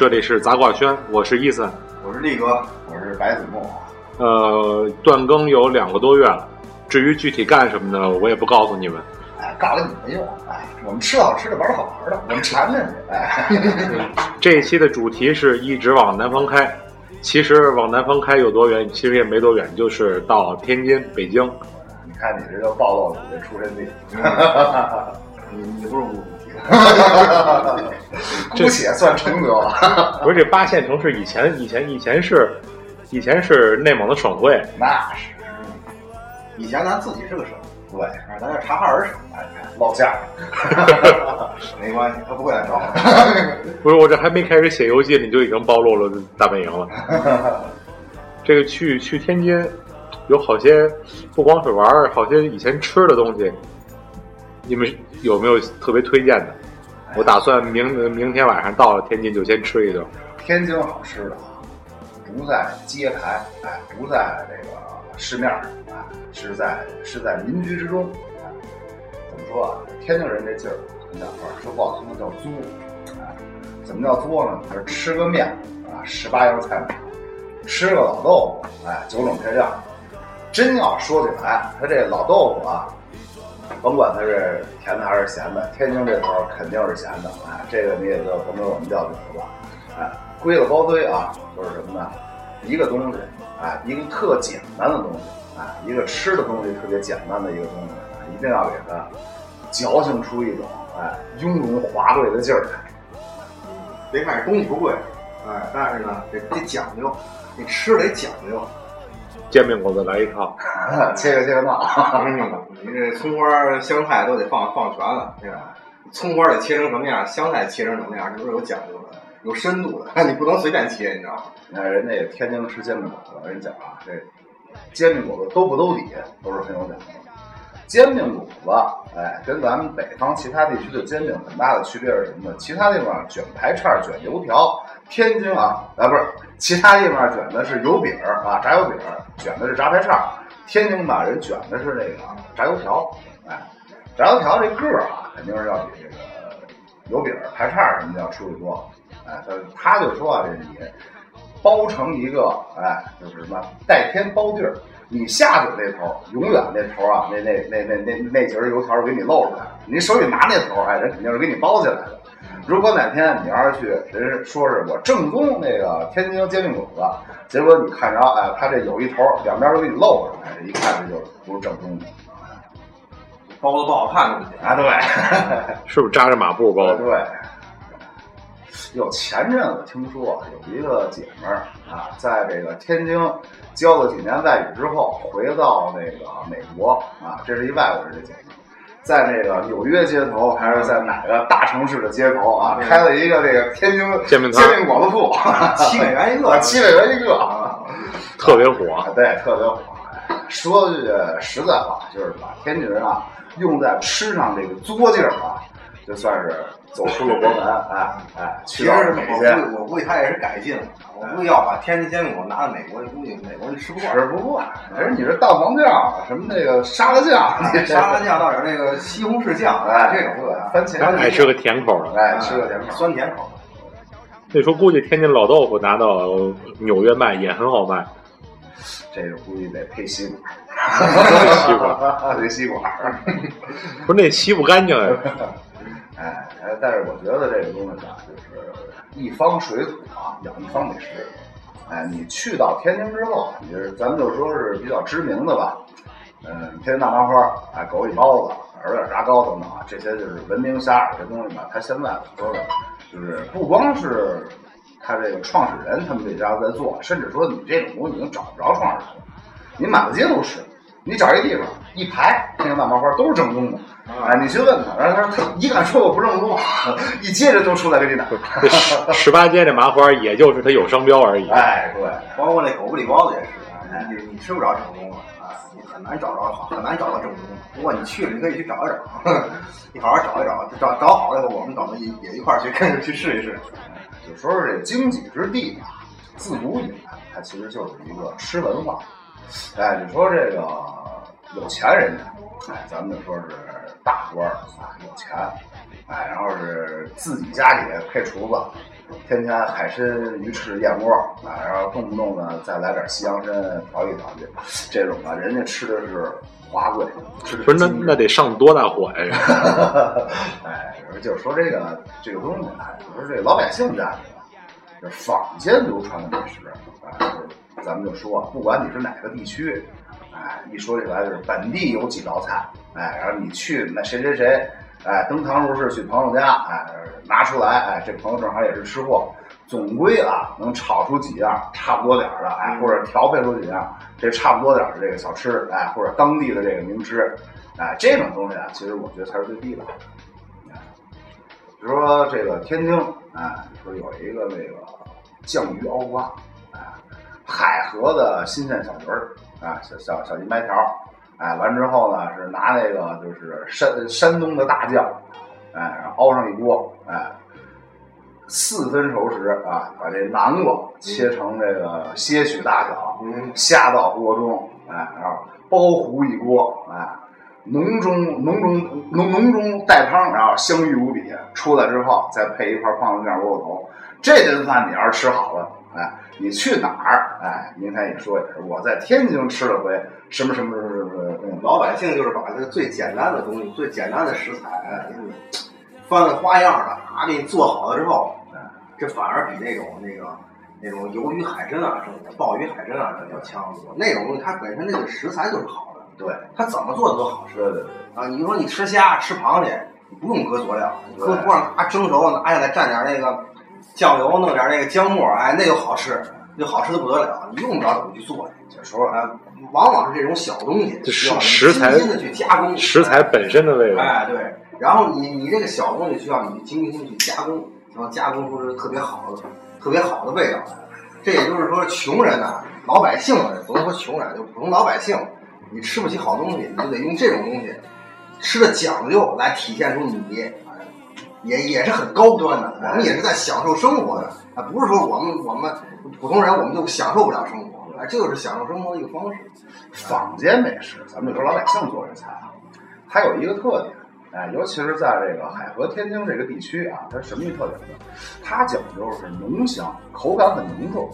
这里是杂卦轩，我是伊森。我是力哥，我是白子墨。呃，断更有两个多月了，至于具体干什么呢，我也不告诉你们。哎，告诉你没用。哎，我们吃好吃的，玩好玩的，我们馋着你。哎，这一期的主题是一直往南方开。其实往南方开有多远？其实也没多远，就是到天津、北京。你看你这就暴露了你的出身地。你你不是无 姑且算承德了。不是这八线城市以前以前以前是以前是内蒙的省会，那是。以前咱自己是个省，对，咱这察哈尔省，哎，落架。没关系，他不会来找我。不是我这还没开始写游记，你就已经暴露了大本营了。这个去去天津，有好些不光是玩儿，好些以前吃的东西，你们有没有特别推荐的？我打算明明天晚上到了天津就先吃一顿。天津好吃的，不在街牌，哎，不在这个市面上，哎，是在是在民居之中。哎，怎么说啊？天津人这劲儿，你讲话说不好听的叫作。哎，怎么叫作呢？就是吃个面啊，十八样菜码，吃个老豆腐，哎，九种配料。真要说起来，他这老豆腐啊，甭管它是甜的还是咸的，天津这头肯定是咸的。哎，这个你也就甭管我们叫怎么吧。哎，归了包堆啊，就是什么呢？一个东西，哎，一个特简单的东西，哎，一个吃的东西特别简单的一个东西，一定要给它矫情出一种哎雍容华贵的劲儿来。别看这东西不贵，哎，但是呢，得得讲究，你吃得讲究。煎饼果子来一套，切个切个闹，嗯，你这葱花、香菜都得放放全了，对吧？葱花得切成什么样，香菜切成什么样，这都是有讲究的，有深度的，你不能随便切，你知道吗？你看人家天津吃煎饼果子，人讲啊，这煎饼果子兜不兜底都是很有讲究的。煎饼果子，哎，跟咱们北方其他地区的煎饼很大的区别是什么呢？其他地方卷排叉、卷油条，天津啊，啊不是，其他地方卷的是油饼啊，炸油饼，卷的是炸排叉，天津吧人卷的是那个炸油条，哎，炸油条这个儿啊，肯定是要比这个油饼儿、排叉什么的要出的多，哎，他他就说啊，这你包成一个，哎，就是什么带天包地儿。你下嘴那头，永远那头啊，那那那那那那节油条给你露出来，你手里拿那头，哎，人肯定是给你包起来的。如果哪天你要是去，人说是我正宗那个天津煎饼果子，结果你看着，哎，他这有一头两边都给你露出来，一看这就不是正宗的，包子不好看，东西啊，对，是不是扎着马步包的？对。有前阵子听说有一个姐们儿啊，在这个天津教了几年外语之后，回到那个美国啊，这是一外国人的姐妹，在那个纽约街头还是在哪个大城市的街头啊，开了一个这个天津煎饼煎饼果子铺，七美元一个，七美元一个，啊，特别火，对，特别火。说句实在话，就是把天津人啊用在吃上这个作劲儿啊，就算是。走出了国门，哎哎，其实我估我估计他也是改进了，我估计要把天津煎饼果拿到美国，估计美国人吃不惯。吃不惯，人你这蛋黄酱，什么那个沙拉酱，沙拉酱倒点那个西红柿酱，哎，这种对，番茄，爱吃个甜口的，哎，吃个甜口，酸甜口的。那时候估计天津老豆腐拿到纽约卖也很好卖，这个估计得配西瓜，西瓜，得西瓜，不是那吸不干净呀。哎，但是我觉得这个东西吧，就是一方水土啊，养一方美食。哎，你去到天津之后，你是咱们就说是比较知名的吧，嗯，天津大麻花，哎，狗尾包子，饵料炸糕等等啊，这些就是闻名遐迩的东西吧。它现在说的，就是不光是他这个创始人他们这家在做，甚至说你这种东西已经找不着创始人了，你满大街都是。你找一地方一排天津大麻花都是正宗的，哎，你去问他，然后他说他你敢说我不正宗，一接着就出来给你打。十十八街这麻花，也就是它有商标而已。哎，对，包括那狗不理包子也是，哎，你你吃不着正宗的啊，你很难找着好，很难找到正宗的。不过你去了，你可以去找一找，你好好找一找，找找好了以后，我们等着也也一块儿去跟着去试一试。就说是这经济之地吧，自古以来它其实就是一个吃文化。哎，你说这个有钱人家，哎，咱们就说是大官儿啊，有钱，哎，然后是自己家里配厨子，天天海参、鱼翅、燕窝，哎，然后动不动呢再来点西洋参调一调去，这种的，人家吃的是华贵，吃的不是那那得上多大火呀？哎，就是说这个这个东西哎，就是这老百姓家里的，就是坊间流传的美食，哎，就是咱们就说，不管你是哪个地区，哎，一说起来就是本地有几道菜，哎，然后你去那谁谁谁，哎，登堂入室去朋友家，哎，拿出来，哎，这朋友正好也是吃货，总归啊能炒出几样差不多点儿的，哎，或者调配出几样这差不多点儿的这个小吃，哎，或者当地的这个名吃，哎，这种东西啊，其实我觉得才是最地道的。比如说这个天津，哎，说有一个那个酱鱼熬瓜，河的新鲜小鱼儿，啊，小小小银白条儿，哎，完之后呢是拿那个就是山山东的大酱，哎，然后熬上一锅，哎，四分熟时啊，把这南瓜切成这个些许大小，嗯，下到锅中，哎，然后包糊一锅，哎，浓中浓中浓浓中带汤，然后香郁无比。出来之后再配一块棒子面窝窝头，这顿饭你要是吃好了，哎，你去哪儿？哎，明天也说也是，我在天津吃了回什么什么什么什么，嗯，老百姓就是把这个最简单的东西、最简单的食材，哎给你翻了花样的啊，给你做好了之后，哎这反而比那种那个那种鱿鱼海参啊什么的、鲍鱼海参啊什么要强得多。那种东西它本身那个食材就是好的，对，它怎么做的都好吃对对对，啊。你说你吃虾、吃螃蟹，你不用搁佐料，搁锅上啊蒸熟，拿下来蘸点那个酱油，弄点那个姜末，哎，那就好吃，就好吃的不得了。你用不着怎么去做去。就说啊，往往是这种小东西，这需要你食材精心的去加工食材本身的味道。哎，对，然后你你这个小东西需要你精心去加工，然后加工出特别好的、特别好的味道来。这也就是说，穷人呐、老百姓啊，不能说穷人，就普通老百姓，你吃不起好东西，你就得用这种东西，吃的讲究来体现出你，哎也也是很高端的。我们也是在享受生活的，啊，不是说我们我们普通人我们就享受不了生活，哎，就是享受生活的一个方式。坊间美食，咱们就说老百姓做这菜啊，它有一个特点，哎，尤其是在这个海河天津这个地区啊，它什么特点呢？它讲究是浓香，口感很浓重。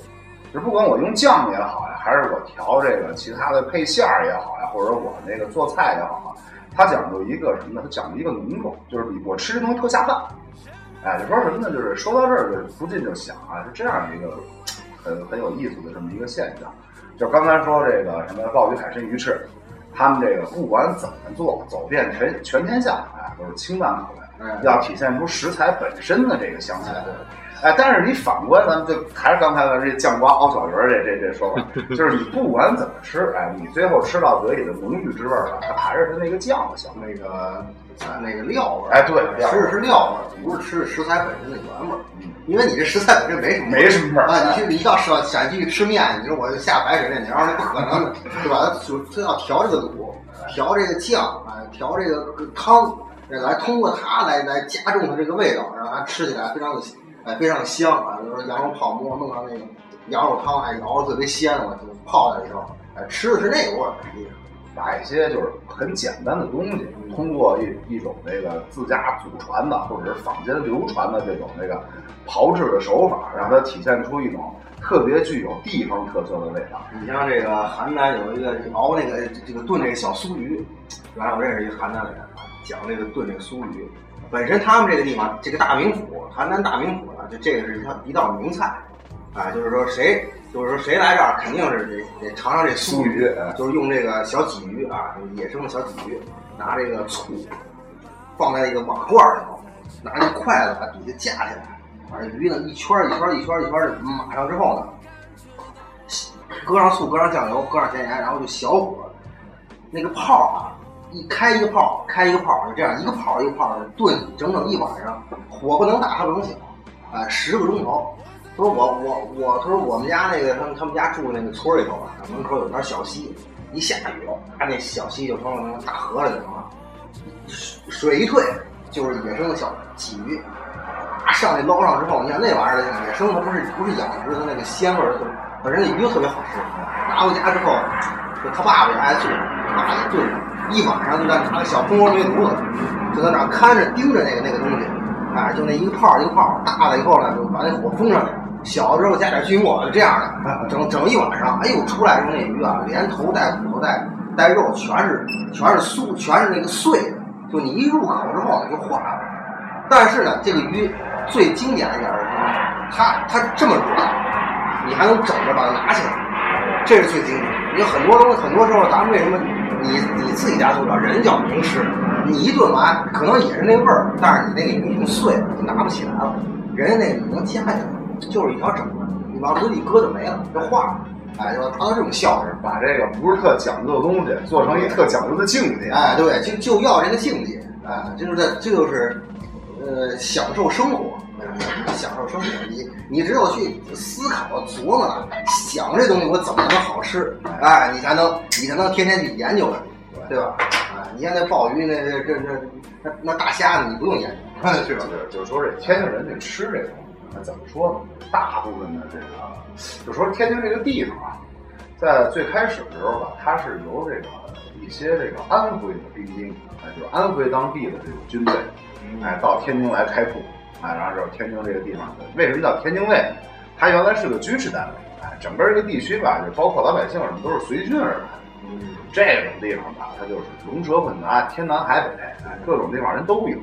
就不管我用酱也好呀，还是我调这个其他的配馅儿也好呀，或者我那个做菜也好啊，它讲究一个什么呢？他讲究一个浓重，就是我吃这东西特下饭。哎，就说什么呢？就是说到这儿，就是不禁就想啊，是这样一个很很有意思的这么一个现象。就刚才说这个什么鲍鱼、海参、鱼翅，他们这个不管怎么做，走遍全全天下，哎，都是清淡口味，嗯要体现出食材本身的这个香气。哎，但是你反观咱们就还是刚才的这酱瓜熬小鱼儿这这这说法，就是你不管怎么吃，哎，你最后吃到嘴里的浓郁之味儿啊，它还是它那个酱的香。那个啊那个料味儿，哎对料吃的是料味儿，不是吃食材本身的原味儿。因为你这食材本身没什么没什么味儿啊！你去你到陕陕西去吃面，你说我就下白水面条，那不可能的，对吧？它就它要调这个卤，调这个酱，哎，调这个汤，来通过它来来加重它这个味道，让它吃起来非常的哎非常香啊。就是羊肉泡馍弄上那个羊肉汤，哎，熬的特别鲜，我就泡在里头，哎，吃的是那个味儿。把一些就是很简单的东西，通过一一种这个自家祖传的或者是坊间流传的这种这个炮制的手法，让它体现出一种特别具有地方特色的味道。你像这个邯郸有一个熬那个这个炖那个小酥鱼，原来我认识一个邯郸的人啊，讲那个炖这个酥鱼。本身他们这个地方，这个大名府，邯郸大名府呢，就这个是它一道名菜，啊，就是说谁，就是说谁来这儿肯定是得得尝尝这酥鱼哎就是用这个小鲫鱼啊，野生的小鲫鱼，拿这个醋放在一个瓦罐里头，拿那筷子把底下架起来，把这鱼呢一圈儿一圈儿一圈儿一圈儿的码上之后呢，搁上醋，搁上酱油，搁上咸盐，然后就小火，那个泡啊，一开一个泡，开一个泡，就这样一个泡一个泡的炖整整一晚上，火不能大，它不能小，啊、十个钟头。他说我我我，他说我们家那个他们他们家住那个村里头啊，门口有条小溪，一下雨，他那小溪就成了那大河了，就成了。水水一退就是野生的小鲫鱼，啊，上去捞上之后，你看那玩意儿野生的不是不是养殖的那个鲜味儿，就本身那鱼就特别好吃。拿回家之后，就他爸爸也爱做，他爸也炖，一晚上就在拿个小蜂窝煤炉子，就在那儿看着盯着那个那个东西，哎，就那一个泡一个泡，大了以后呢，就把那火封上去。小的时候加点锯末，就这样的，整整一晚上，哎呦，出来时候那鱼啊，连头带骨头带带肉，全是全是酥，全是那个碎的，就你一入口之后呢就化了。但是呢，这个鱼最经典的一点是什么？它它这么软，你还能整着把它拿起来，这是最经典的。因为很多东西，很多时候咱们为什么你你自己家做不了，人叫名吃，你一顿完可能也是那味儿，但是你那个鱼已经碎了，你拿不起来了。人家那个你能夹起来，就是一条整的，你往嘴里搁就没了，就化了。哎，就达到这种效果。把这个不是特讲究的东西做成一特讲究的境界。哎，对，就就要这个境界，哎，就是这，这就是，呃，享受生活，享受生活。你你只有去思考、琢磨了，想这东西我怎么能好吃，哎，你才能你才能天天去研究它，对吧？啊，你像那鲍鱼，那这这这那那大虾呢，你不用研究，是吧？就是就是说这天津人这吃这东西，那怎么说呢？大部分的这个，就说天津这个地方啊，在最开始的时候吧，它是由这个一些这个安徽的兵丁，哎，就是安徽当地的这种军队，哎，到天津来开铺，啊，然后就是天津这个地方，为什么叫天津卫？它原来是个军事单位，哎，整个这个地区吧，就包括老百姓什么都是随军而来。这种地方吧，它就是龙蛇混杂，天南海北，哎，各种地方人都有。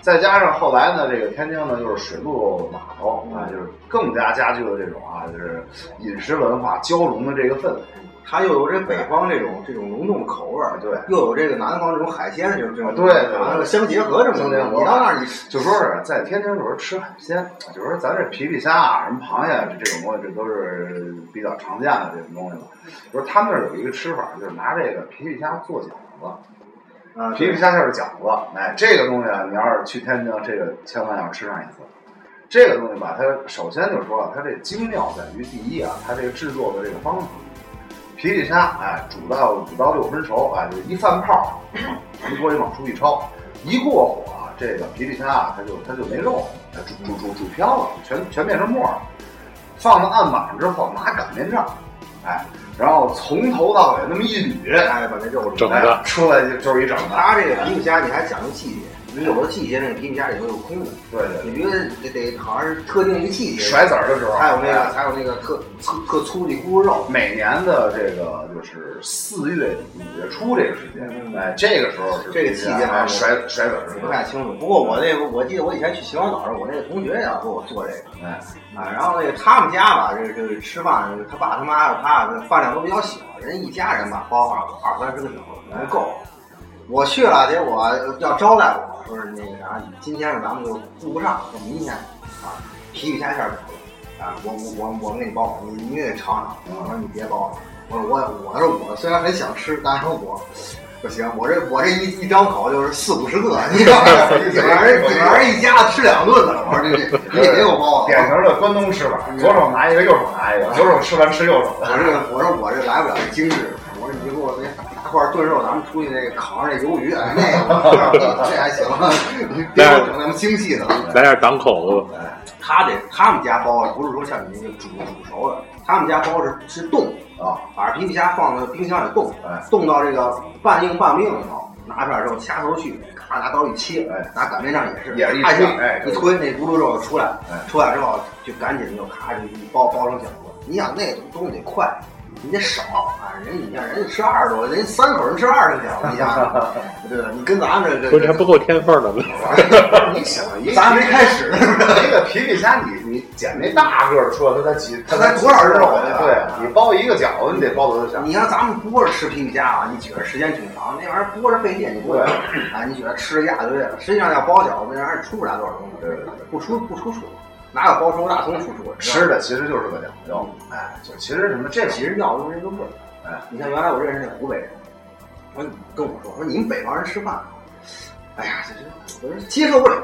再加上后来呢，这个天津呢就是水陆码头啊，就是更加加剧了这种啊，就是饮食文化交融的这个氛围。它又有这北方这种这种浓重的口味儿，对又有这个南方这种海鲜这种这种，对相结合这么相结合你到那儿你就说是在天津就是吃海鲜，就说咱这皮皮虾啊、什么螃蟹这这种东西，这都是比较常见的这种东西了。就是他们那儿有一个吃法，就是拿这个皮皮虾做饺子。啊，皮皮虾馅儿饺子，哎，这个东西啊，你要是去天津，这个千万要吃上一次。这个东西吧，它首先就说了，它这精妙在于第一啊，它这个制作的这个方法，皮皮虾哎煮到五到六分熟，哎，就一翻泡，从锅里往出一焯，一过火啊，这个皮皮虾啊，它就它就没肉了，它煮煮煮煮飘了，全全变成沫儿了。放到案板上之后，拿擀面杖，哎，然后从头到尾那么一捋，哎，把那肉整哎的出来就就是一整的。它这个皮皮虾你还讲究细节，你有的季节那个皮皮虾里头有空的，对对对。你觉得得得好像是特定一个季节，甩籽儿的时候，还有那个哎还有那个特特特粗的咕噜肉，每年的这个就是四月底五月初这个时间，嗯哎，这个时候是这个季节甩甩籽儿不太清楚。不过我那个我记得我以前去秦皇岛时候，我那个同学也要给我做这个哎，啊，然后那个他们家吧，这个这个吃饭，他爸他妈他饭量都比较小，人一家人吧包二二三十个小时能够。我去了，结果要招待我说是那个啥，今天咱们就顾不上，就明天啊，皮皮虾馅儿饺子啊，我我我我给你包，你你得尝尝。我说你别包了，我说我我说我虽然很想吃，但是我不行，我这我这一一张口就是四五十个，你知道吗？你们人你们人一家子吃两顿了，我说这这你得给我包了。典型的关东吃法，左手拿一个，右手拿一个，左手吃完吃右手我这个我说我这来不了这精致，我说你给我块炖肉，咱们出去那个烤上那鱿鱼，哎，那个 这还行，你别给我整那么精细的了。在那儿挡口子，他得他们家包不是说像你那个煮煮熟的，他们家包是是冻啊，把皮皮虾放到冰箱里冻，哎冻到这个半硬半不硬的时候，拿出来之后掐头去，咔拿刀一切，哎拿擀面杖也是，也是一咔推哎一推那咕噜肉就出来了，哎出来之后就赶紧就咔就一包包成饺子。你想那个东西得快，你得少啊！人你像人家吃二十多，人家三口人吃二十条，你想想，对吧？你跟咱们这不是还不够添缝呢 吗？你想咱还没开始呢，那个皮皮虾，你你捡那大个儿出来，它才几，它才多少肉啊对你包一个饺子，你得包多少你像咱们剥着吃皮皮虾啊，你觉得时间挺长，那玩意儿剥着费劲，你不会啊？你觉得吃了一大堆，实际上要包饺子，那玩意儿出不来多少东西，对对对不出不出水，哪有包成大葱出水？吃的其实就是个讲究，哎，就其实什么这其实要的就是这个味儿。哎，你像原来我认识那湖北人，我跟我说，说你们北方人吃饭，哎呀，这这我说接受不了。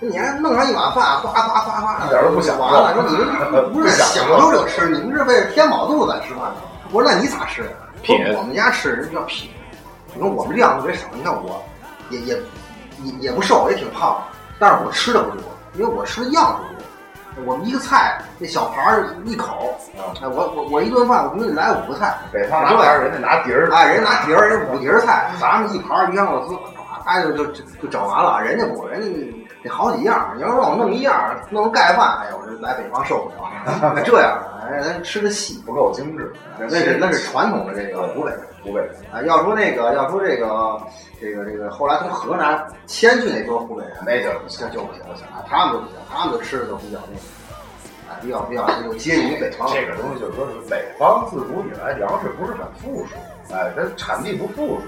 你还弄上一碗饭，哗哗哗哗，一点都不享受完了，说你们不是享受这吃，你们是为了填饱肚子在吃饭的。我说那你咋吃？品我们家吃人叫品。你说我们量特别少，你看我也也也也不瘦，也挺胖，但是我吃的不多，因为我吃的样不多。我们一个菜那小盘儿一口，哎，我我我一顿饭我给你来五个菜，北方拿点人家拿碟儿，哎，人家拿碟儿，人五碟儿菜，咱们一盘儿鱼香肉丝，哎就就就就整完了。人家不，人家得好几样。你要让我弄一样，弄盖饭，哎呦，我这来北方受不了。这样，哎，咱吃的细，不够精致，那是那是传统的这个湖北人。湖北人啊，要说那个，要说这个，这个这个，后来从河南迁去那波湖北人，那就就就不行啊，他们就不行，他们就吃的都比较那个。啊，比较比较这个接近于北方。这个东西就是说，是北方自古以来粮食不是很富庶，哎，它产地不富庶，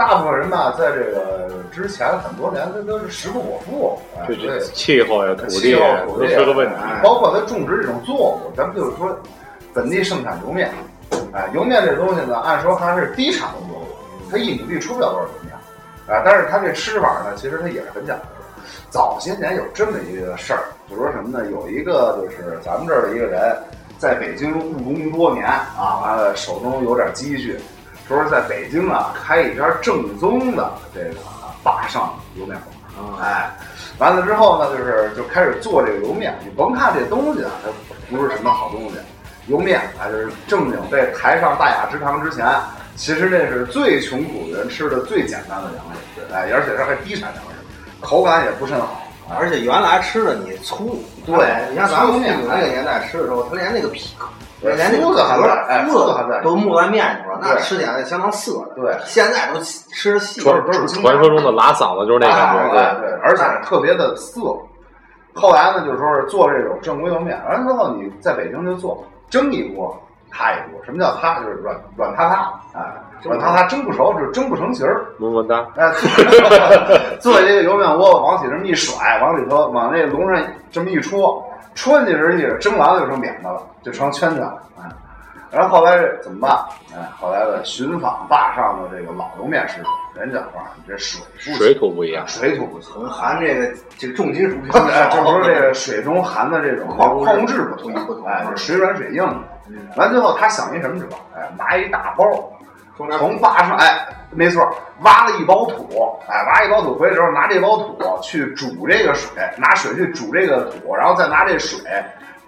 大部分人吧，在这个之前很多年，他都是食不果腹，哎，这对气候呀、土地土地是个问题。哎包括它种植这种作物，咱们就是说，本地盛产油面，哎，油面这东西呢，按说它是低产的作物，它一亩地出不了多少油面，啊，但是它这吃法呢，其实它也是很讲究的。早些年有这么一个事儿，就说什么呢？有一个就是咱们这儿的一个人，在北京务工多年啊，完了手中有点积蓄，说是在北京啊开一家正宗的这个坝上油面馆。哎，完了之后呢，就是就开始做这个油面。你甭看这东西啊，它不是什么好东西，油面啊，就是正经被抬上大雅之堂之前，其实这是最穷苦的人吃的最简单的粮食，哎，而且它还低产粮食，口感也不甚好。而且原来吃的你粗，对你像咱们那个年代吃的时候，他连那个皮壳，对连那个麸子还在哎麸麸子还在都没在面上了，那吃起来相当涩的。对现在都吃的细，传都是传说中的拉嗓子就是那感哎觉，对对，而且特别的涩。后来呢，就是说是做这种正规油面，完了之后你在北京就做蒸一锅，塌一锅。什么叫塌？就是软软塌塌，哎，软塌塌蒸不熟，就是蒸不成形儿。么么哒。哎，做这个油面窝，往起这么一甩，往里头往那笼上这么一戳，戳进去时候，蒸完了就成扁的了，就成圈圈了。哎，然后后来怎么办？哎，后来的寻访坝上的这个老油面师傅，人讲话，你这水不行水土不一样，水土不行。含这个这个重金属比较哎，就少说这个水中含的这种矿矿物质不同不同，哎，就水软水硬的。完最后他想一什么辙？哎，拿一大包，从坝上，哎，没错，挖了一包土，哎，挖一包土回来之后，拿这包土去煮这个水，拿水去煮这个土，然后再拿这水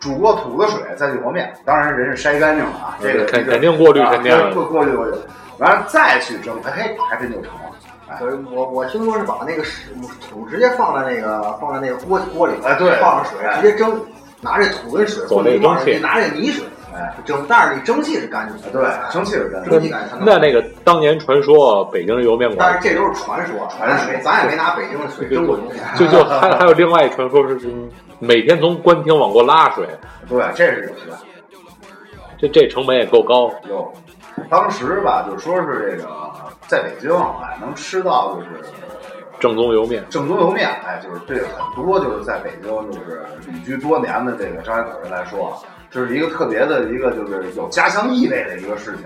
煮过土的水再去和面。当然人是筛干净了啊，这个肯肯定过滤啊肯定过过滤过滤，完了再去蒸，哎嘿，还真就成了。哎所以我我听说是把那个水土直接放在那个放在那个锅锅里，哎对放上水哎直接蒸，拿这土跟水走混在一块儿，那个蒸汽你拿这泥水哎蒸，但是你蒸汽是干净的，对，蒸汽是干净蒸汽干净。那那个当年传说北京的油面馆，但是这都是传说，传说咱也没拿北京的水蒸过东西。就就还还有另外一传说是是每天从官厅往过拉水，对，这是有的。这这成本也够高。有，当时吧，就说是这个在北京，哎，能吃到就是正宗油面，正宗油面，哎，就是对很多就是在北京就是旅居多年的这个张家口人来说，啊这是一个特别的一个就是有家乡意味的一个事情。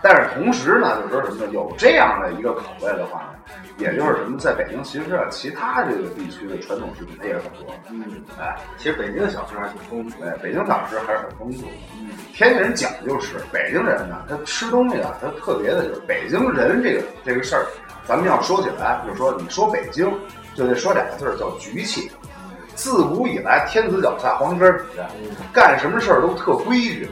但是同时呢，就是说什么呢？有这样的一个口味的话呢，也就是什么，在北京其实啊，其他这个地区的传统食品它也很多。嗯，哎，其实北京的小吃还挺丰富哎。北京小吃还是很丰富的。天津人讲究吃，北京人呢，他吃东西啊，他特别的就是北京人这个这个事儿，咱们要说起来，就是说你说北京，就得说俩字儿叫局气。自古以来，天子脚下，黄天底下，干什么事儿都特规矩。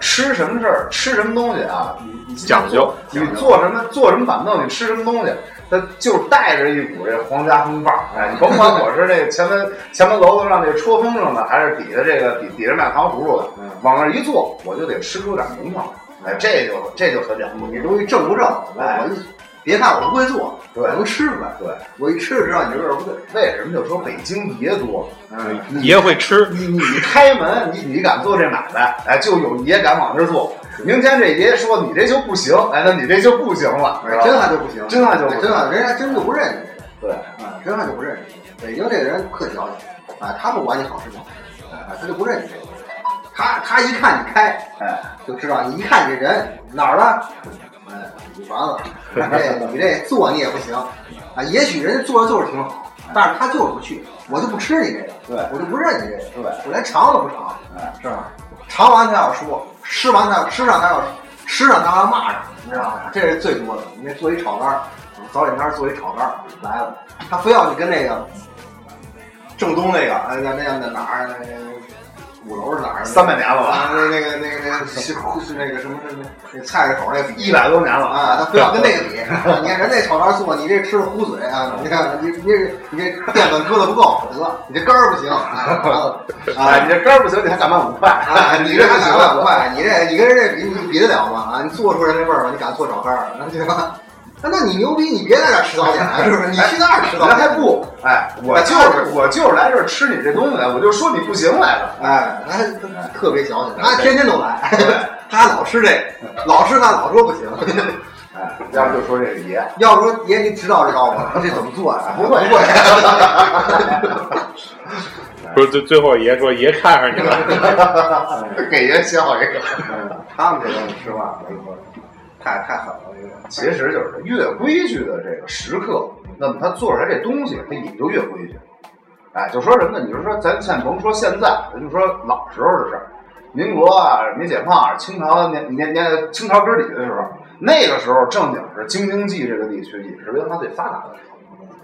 吃什么事儿，吃什么东西啊，你你讲究你坐什么坐什么板凳，你吃什么东西，它就带着一股这皇家风范儿。哎，你甭管我是这前门 前门楼子上这戳风筝的，还是底下这个底底下卖糖葫芦的，往那儿一坐，我就得吃出点名堂来。哎，这就这就很了不起。你东西正不正？哎别看我不会做，对我能吃出来。对，我一吃就知道你这味儿不对。为什么就说北京爷多？嗯，爷会吃，你你开门，你你敢做这买卖，哎，就有爷敢往这做。明天这爷说你这就不行，哎，那你这就不行了，是吧真话就不行，真话就不行真话，人家真就不认你。对，啊，真话就不认你。北京这个人特矫情，啊，他不管你好吃不好，啊，他就不认你这个。他他一看你开，哎，就知道你一看你这人哪儿的，哎，你完了，你这你这做你也不行，啊，也许人家做的就是挺好，但是他就是不去，我就不吃你这个，对我就不认你这个，对我连尝都不尝，哎，是吧？尝完他要说，吃完他要吃上他要吃上他要骂上，你知道吗？这是最多的。你做一炒肝儿，早点摊儿做一炒肝儿来了，他非要去跟那个正宗那个，哎，那那那哪儿那个五楼是哪儿？三百年了吧，啊，那那个那个那个是是那个什么什么那菜市口那一百多年了啊，他非要跟那个比。啊你看人那炒肝做，你这吃的糊嘴啊！你看你你这你这淀粉搁的不够，得你这肝儿不行啊！完了 哎，你这肝儿不行，你还敢卖五块？啊，你这还敢万块？你这你跟人这比，你比得了吗？啊，你做出来那味儿吗？你敢做炒肝儿，对吧？那那你牛逼，你别在这儿吃早点，是不是？你去那儿吃早人还。不，哎，我就是我就是来这儿吃你这东西来，我就说你不行来了。哎，他特别矫情，他天天都来，他老吃这个，老吃他老说不行。哎，要不就说这个爷，要不说爷，您知道这道吗？这怎么做呀？不会不会。不是最最后爷说爷看上你了，给爷笑一个。他们这东西吃饭，我跟你说，太太狠了，这个。其实就是越规矩的这个食客，那么他做出来这东西，它也就越规矩。哎，就说什么呢？你就说咱先甭说现在，咱就说老时候的事儿，民国啊、没解放啊、清朝年年年清朝根底的时候，那个时候正经是京津冀这个地区饮食文化最发达的时候。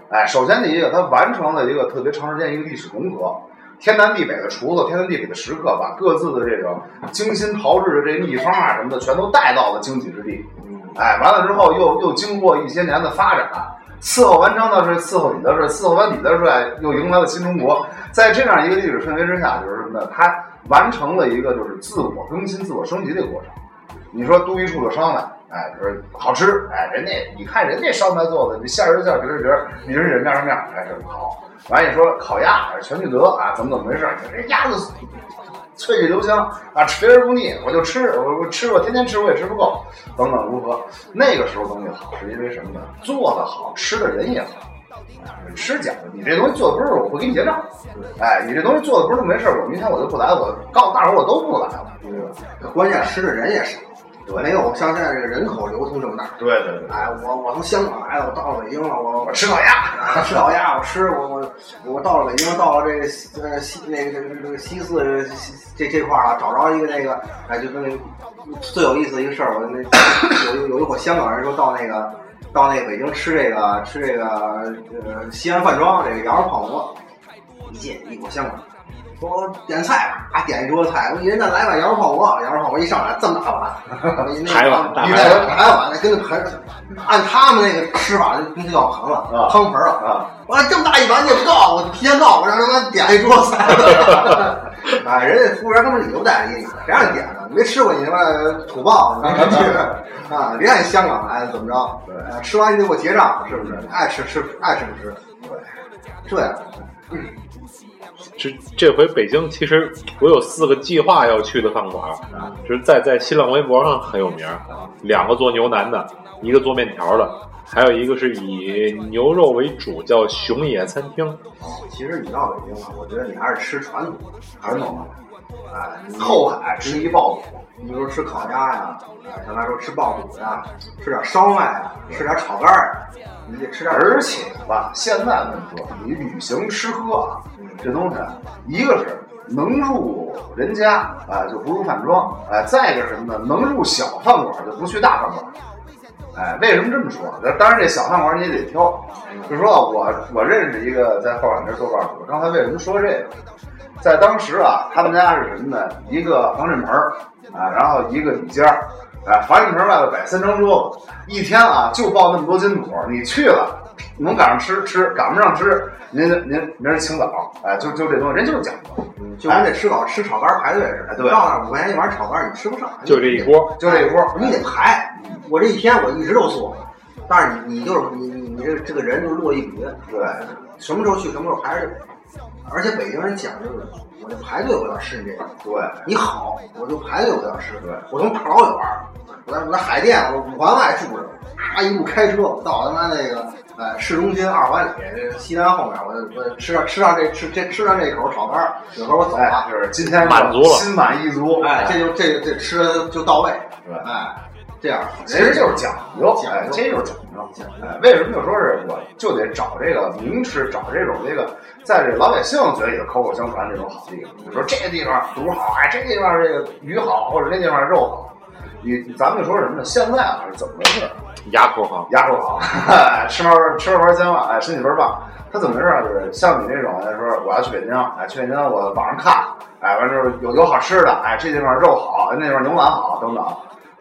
哎，首先第一个，它完成了一个特别长时间一个历史融合。天南地北的厨子，天南地北的食客，把各自的这个精心炮制的这秘方啊什么的，全都带到了经济之地。哎，完了之后又又经过一些年的发展，伺候完张道帅，伺候李德帅，伺候完李德帅，又迎来了新中国。在这样一个历史氛围之下，就是什么呢？他完成了一个就是自我更新、自我升级的过程。你说都一处的烧麦，哎，就是好吃，哎，人家你看人家烧麦做的，你馅儿是馅儿，皮儿是皮儿，你是人面是面，哎，这么好。完了，你说烤鸭，全聚德啊，怎么怎么回事？这鸭子脆里留香啊，吃而不腻，我就吃，我我吃，我天天吃，我也吃不够，等等如何？那个时候东西好，是因为什么呢？做的好，吃的人也好。吃讲究，你这东西做的不是，我不给你结账。哎，你这东西做的不是没事，我明天我就不来，我告诉大伙我都不来了。对吧关键吃的人也少，没有像现在这个人口流通这么大。对对对，哎，我我从香港来的，我到了北京了，我我吃烤鸭，啊吃烤鸭，我吃我我我到了北京，到了这个西呃西那个这个这个西四这这块儿啊，找着一个那个哎，就跟那个最有意思的一个事儿，我那有有有一伙香港人说到那个到那个北京吃这个吃这个呃西安饭庄这个羊肉泡馍，一进一伙香港人。说点菜吧，啊，点一桌菜。我一人再来碗羊肉泡馍，羊肉泡馍一上来这么大碗，海碗大碗海碗，那跟那盆，按他们那个吃法，那就叫盆了，啊汤盆了。啊，我这么大一碗你也不告我，提前告我，让他们点一桌菜。哎，人家服务员根本理由带给你，谁让你点的？你没吃过你他妈土豹，你没去 啊？别按香港来怎么着？对啊吃完你得给我结账，是不是？爱吃吃，爱吃不吃。对，这样。这这回北京其实我有四个计划要去的饭馆，就是在在新浪微博上很有名儿，两个做牛腩的，一个做面条的，还有一个是以牛肉为主，叫熊野餐厅。其实你到北京了，我觉得你还是吃传统，传统的哎，后海吃一爆肚，你说吃烤鸭呀，啊，像他说吃爆肚呀，吃点烧麦呀，吃点炒肝儿呀，你得吃点。而且吧，现在我跟你说，你旅行吃喝啊，这东西，一个是能入人家，哎，就不入饭庄，哎，再一个什么呢？能入小饭馆，就不去大饭馆。哎，为什么这么说？那当然，这小饭馆你也得挑。就是说，我我认识一个在后海那儿做饭的，我刚才为什么说这个？在当时啊，他们家是什么呢？一个防震盆儿啊，然后一个底间儿，哎，防震盆儿外头摆三张桌子，一天啊就抱那么多金土，你去了，能赶上吃吃，赶不上吃，您您明儿清早，哎，就就这东西，人就是讲究，就跟这吃烤吃炒肝排队似的，哎对到那儿五块钱一碗炒肝，你吃不上，就这一锅，就这一锅，你得排。我这一天我一直都做，但是你你就是你你你这这个人就络绎不绝，对，什么时候去什么时候排。而且北京人讲究的，我就排队我要吃你这个，对，你好我就排队我要吃。对我从跑老远儿，我在我在海淀，我五环外住着，啊一路开车到他妈那个呃市中心二环里这个西单后面，我我吃上吃上这吃这吃上这口炒肝儿，有时候我走就是今天满足了心满意足，哎，这就这这吃的就到位，对哎，这样其实就是讲究，讲究哎，这就是讲究。哎，为什么就说是我就得找这个名吃，找这种这个在这老百姓嘴里头口口相传这种好地方？你说这个地方肚好，哎，这地方这个鱼好，或者这地方肉好，你咱们就说什么呢？现在啊是怎么回事？牙口好，牙口好，吃嘛吃嘛玩千万，哎，身体倍儿棒。他怎么回事啊？就是像你这种，说我要去北京，哎，去北京我网上看，哎，完之后有有好吃的，哎，这地方肉好，那地方牛腩好，等等。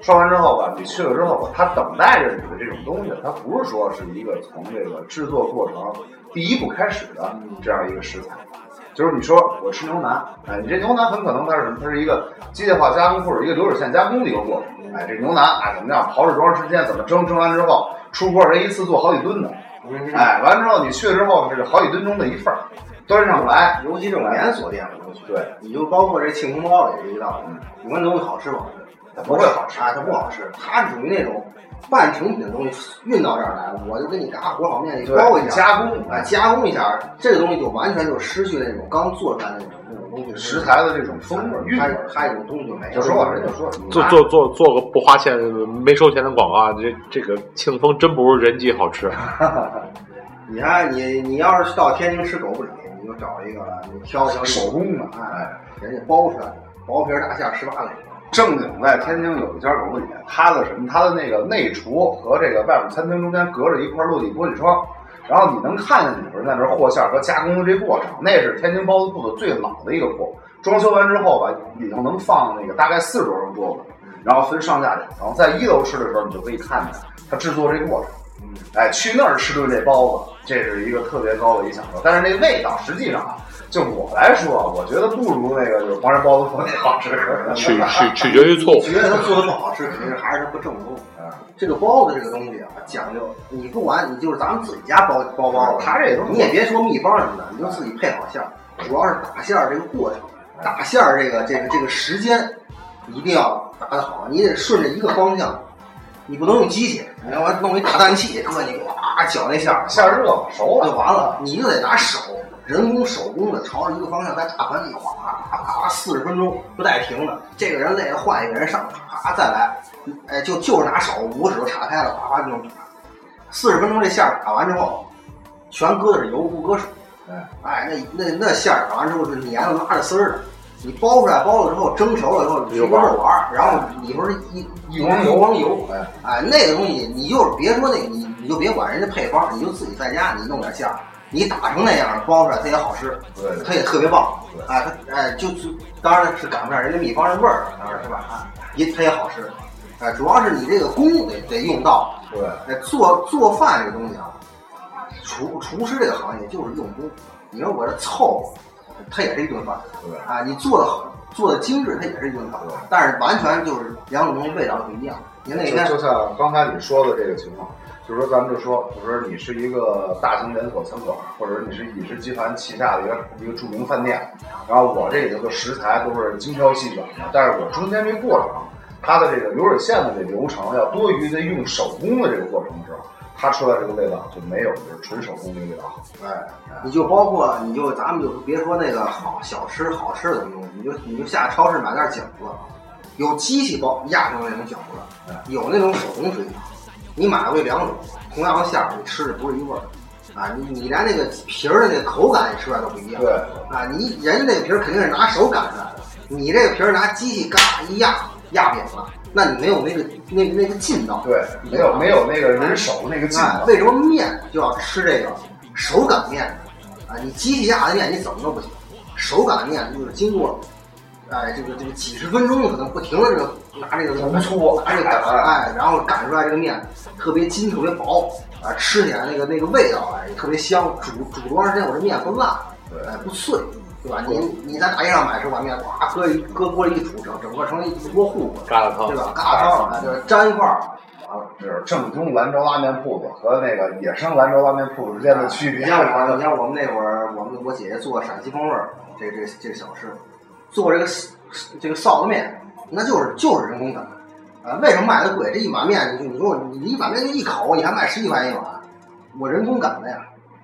说完之后吧，你去了之后吧，他等待着你的这种东西，它不是说是一个从这个制作过程第一步开始的这样一个食材。就是你说我吃牛腩，哎，你这牛腩很可能它是什么？它是一个机械化加工或者一个流水线加工的一个过程。哎，这牛腩啊怎么样？炮制多长时间？怎么蒸？蒸完之后出锅，人一次做好几吨的。哎，完之后你去了之后，这是好几吨中的一份儿，端上来。尤其这种连锁店我都去，对，你就包括这庆功包也是一道理，你问东西好吃不好吃？它不会好吃啊，它不好吃，它是属于那种半成品的东西运到这儿来了，我就给你嘎和好面，你对包一下，加工哎，加工一下，这个东西就完全就失去那种刚做出来那种那种东西食材的这种风味韵它有。它有种东西就没了。就说吧，人就说做做做做个不花钱、没收钱的广告，这这个庆丰真不如人记好吃。你看你你要是到天津吃狗不理，你就找一个你挑挑手工的，哎哎，，人家包出来的，薄皮儿大馅儿十八个里。正经在天津有一家狗不理，它的什么？它的那个内厨和这个外边餐厅中间隔着一块落地玻璃窗，然后你能看见里边在那和馅儿和加工的这过程，那是天津包子铺的最老的一个铺。装修完之后吧，里头能放那个大概四十多张桌子，然后分上下两层。在一楼吃的时候，你就可以看见它制作这个过程。哎，去那儿吃顿这包子，这是一个特别高的一享受。但是那味道，实际上啊，就我来说啊，我觉得不如那个就是黄山包子铺那好吃。取取取决于错误。觉得他做的不好吃，肯定是还是它不正宗。这个包子这个东西啊，讲究你不管你就是咱们自己家包包包子，它这东西你也别说秘方什么的，你就自己配好馅儿，主要是打馅儿这个过程，打馅儿这个这个这个时间一定要打得好，你得顺着一个方向，你不能用机器，你要完弄一打蛋器搁你哇搅那馅儿，馅儿热了，熟了就完了，你就得拿手人工手工的朝着一个方向在大盘里哗哗哗四十分钟不带停的。这个人累了换一个人上，啪再来，哎，就就是拿手五指头岔开了，哗哗就能打。四十分钟这馅儿打完之后，全搁的是油，不搁水。哎，哎，那那那馅儿打完之后是黏的拉着丝儿的。你包出来，包了之后蒸熟了以后，提个肉丸儿，然后里边是一一汪油汪油，哎，哎，那个东西你就是别说那个，你你就别管人家配方，你就自己在家你弄点馅儿，你打成那样包出来它也好吃，对它也特别棒对，哎，它哎就就当然是赶不上人家秘方的味儿，当然是吧？啊，也它也好吃，哎，主要是你这个功得得用到，对，哎，做做饭这个东西啊，厨厨师这个行业就是用功，你说我这凑合，它也是一顿饭，对啊，你做的好，做的精致，它也是一顿饭，但是完全就是两种东西味道不一样。您那天就就像刚才你说的这个情况，就是说咱们就说，就是说你是一个大型连锁餐馆，或者你是饮食集团旗下的一个一个著名饭店，然后我这里头的食材都是精挑细选的，但是我中间这过程，它的这个流水线的这流程要多于这用手工的这个过程的时候，它出来这个味道就没有就是纯手工的味道好。哎，你就包括你就咱们就别说那个好小吃好吃的东西，你就你就下超市买袋饺子，有机器包压成那种饺子，有那种手工水饺，你买回两种，同样的馅儿，你吃的不是一味儿。啊，你你连那个皮儿的那个口感你吃出来都不一样。对，啊，你人家那个皮儿肯定是拿手擀出来的，你这个皮儿拿机器嘎一压压扁了，那你没有那个那个那个劲道。对，没有没有那个人手那个劲哎道，。为什么面就要吃这个手擀面？啊，你机器压的面你怎么都不行，手擀面就是经过，哎，这个这个几十分钟可能不停的这个拿这个浓搓拿这个擀，哎，然后擀出来这个面特别筋特别薄，啊，吃起来那个那个味道哎也特别香，煮煮多长时间我这面不烂，对哎不碎，对吧？你你在大街上买这碗面，呱搁一搁锅里一煮，整整个成一锅糊糊，疙瘩汤对吧？疙瘩汤，哎，对，粘一块儿，是正宗兰州拉面铺子和那个野生兰州拉面铺子之间的区别。你像我，你像我们那会儿，我们我姐姐做陕西风味儿，这这这个小吃，做这个这个臊子面，那就是就是人工擀啊。为什么卖的贵？这一碗面，你你说你一碗面就一口，你还卖十几块钱一碗，我人工擀的呀。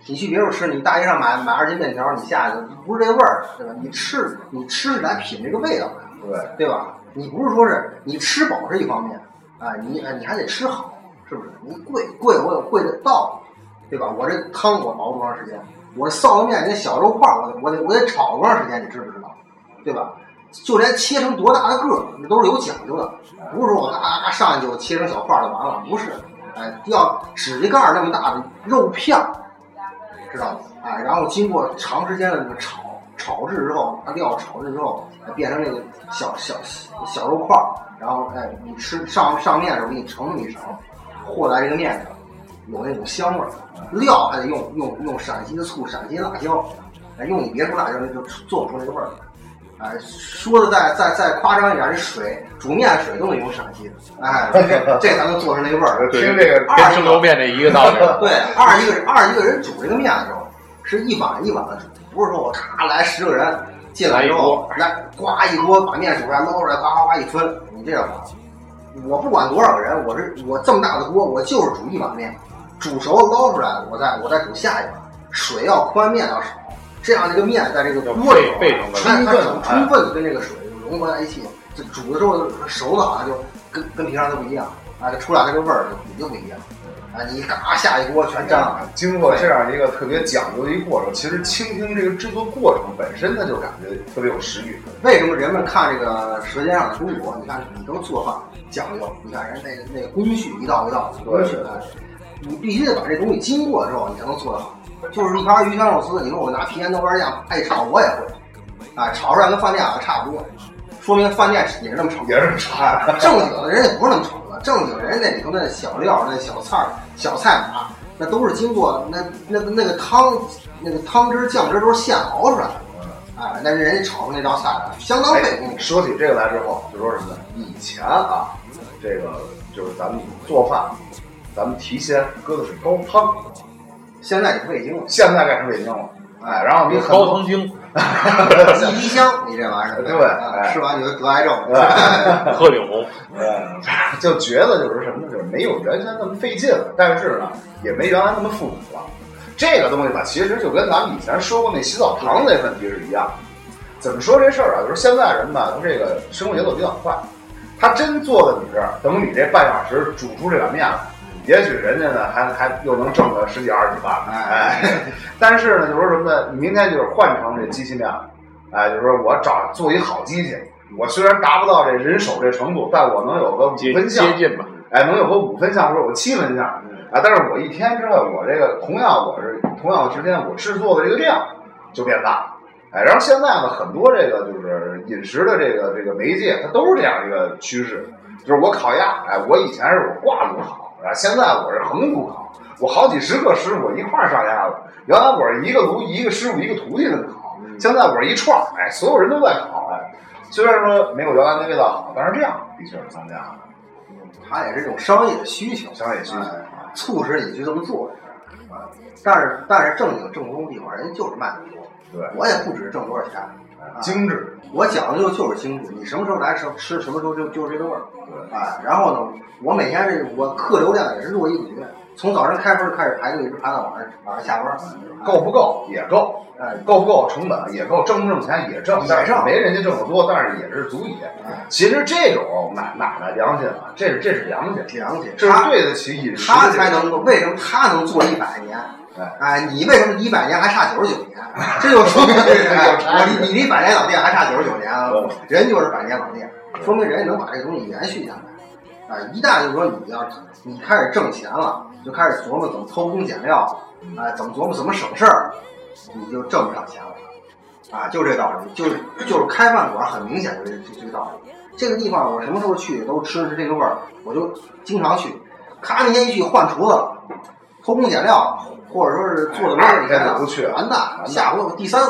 你去别处吃，你大街上买买二斤面条，你下去不是这味儿，对吧？你吃你吃来品这个味道的。对，对吧？你不是说是你吃饱是一方面，啊，你你还得吃好，是不是？你贵贵我有贵的道理，对吧？我这汤我熬多长时间？我这臊子面那小肉块儿，我得我得我得炒多长时间？你知不知道？对吧？就连切成多大的个儿，那都是有讲究的，不是说我嘎嘎嘎上去就切成小块儿就完了，不是，哎，要指甲盖那么大的肉片儿，知道吗？哎，然后经过长时间的那个炒炒制之后，把料炒制之后，变成那个小小小肉块儿，然后哎，你吃上上面的时候给你盛一勺，和在这个面上，有那种香味儿。料还得用用用陕西的醋、陕西辣椒，哎，用你别处辣椒那就做不出那个味儿来。哎，说的再再再夸张一点，这水煮面水都得用陕西的，哎，这这才能做出那个味儿。听这个跟蒸油面这一个道理。对，二一个二一个人煮这个面的时候，是一碗一碗的煮，不是说我咔来十个人进来之后，来呱一锅把面煮出来捞出来，呱呱呱一分，你这样吧，我不管多少个人，我是我这么大的锅，我就是煮一碗面，煮熟了捞出来，我再我再煮下一碗，水要宽，面要少，这样一个面在这个锅里充分充分的跟这个水融合在一起，这煮的时候熟的好像就跟跟平常都不一样，啊，就出来这个味儿就就不一样，啊，你嘎下一锅全沾了。经过这样一个特别讲究的一个过程，其实倾听这个制作过程本身，它就感觉特别有食欲。为什么人们看这个《舌尖上的中国》？你看你都做饭讲究，你看人那个那个工序一道一道的工序，哎，你必须得把这东西经过之后，你才能做得好。就是一盘鱼香肉丝，你说我拿皮盐豆瓣酱爱炒，我也会，啊，炒出来跟饭店好像差不多，说明饭店也是那么炒，也是炒哎，正经的人也不是那么炒的，正经人那里头那小料、那小菜、小菜码，那都是经过那那那个汤、那个汤汁、酱汁都是现熬出来的。哎，那人家炒出那道菜来，相当费工夫。说起这个来之后，就说什么呢？以前啊，这个就是咱们做饭，咱们提鲜搁的是高汤，现在你味精了，现在改成味精了。哎，然后你高汤精，一滴香，你这玩意儿，对吃完你就得癌症。对鹤顶红，呃，就觉得就是什么呢？就是没有原先那么费劲了，但是呢，也没原来那么复古了。这个东西吧，其实就跟咱们以前说过那洗澡堂那问题是一样的。怎么说这事儿啊？就是现在人吧，他这个生活节奏比较快，他真坐在你这儿，等你这半小时煮出这碗面来，也许人家呢还还又能挣个十几二十几万，哎，但是呢，就说什么呢？你明天就是换成这机器面了，哎，就是说我找做一好机器，我虽然达不到这人手这程度，但我能有个五接分像接，近吧。哎，能有个五分像，或者我七分像，啊，但是我一天之后，我这个同样我是同样的时间，我制作的这个量就变大了，哎，然后现在呢，很多这个就是饮食的这个这个媒介，它都是这样一个趋势，就是我烤鸭，哎，我以前是我挂炉烤，啊，现在我是横炉烤，我好几十个师傅一块儿上鸭子，原来我是一个炉一个师傅一个徒弟那么烤，现在我是一串儿，哎，所有人都在烤，哎，虽然说没有原来那味道好，但是这样的确是增加了。它也是一种商业的需求，商业需求哎促使你去这么做。啊，但是但是正经正宗地方，人家就是卖的多。对，我也不止挣多少钱，啊精致，我讲究就是精致。你什么时候来吃吃，什么时候就就是这个味儿。对，哎，然后呢，我每天这我客流量也是络绎不绝，从早上开门开始排队，一直排到晚上晚上下班。够不够也够，哎，够不够成本也够，挣不挣钱也挣，也但是挣没人家挣得多，但是也是足以。哎其实这种买买卖良心啊，这是这是良心，良心，这是他对得起饮食他才能够，为什么他能做一百年？哎哎，你为什么一百年还差九十九年？这就说明哎 我离你离百年老店还差九十九年啊嗯！人就是百年老店，说明人家能把这个东西延续下来。啊，一旦就是说你要你开始挣钱了，就开始琢磨怎么偷工减料，啊，怎么琢磨怎么省事儿，你就挣不上钱了。啊，就这道理，就是就是开饭馆很明显就是这这个道理。这个地方我什么时候去都吃是这个味儿，我就经常去。咔，那天一去换厨子了，偷工减料，或者说是做的没有你哎那不去完蛋，下回第三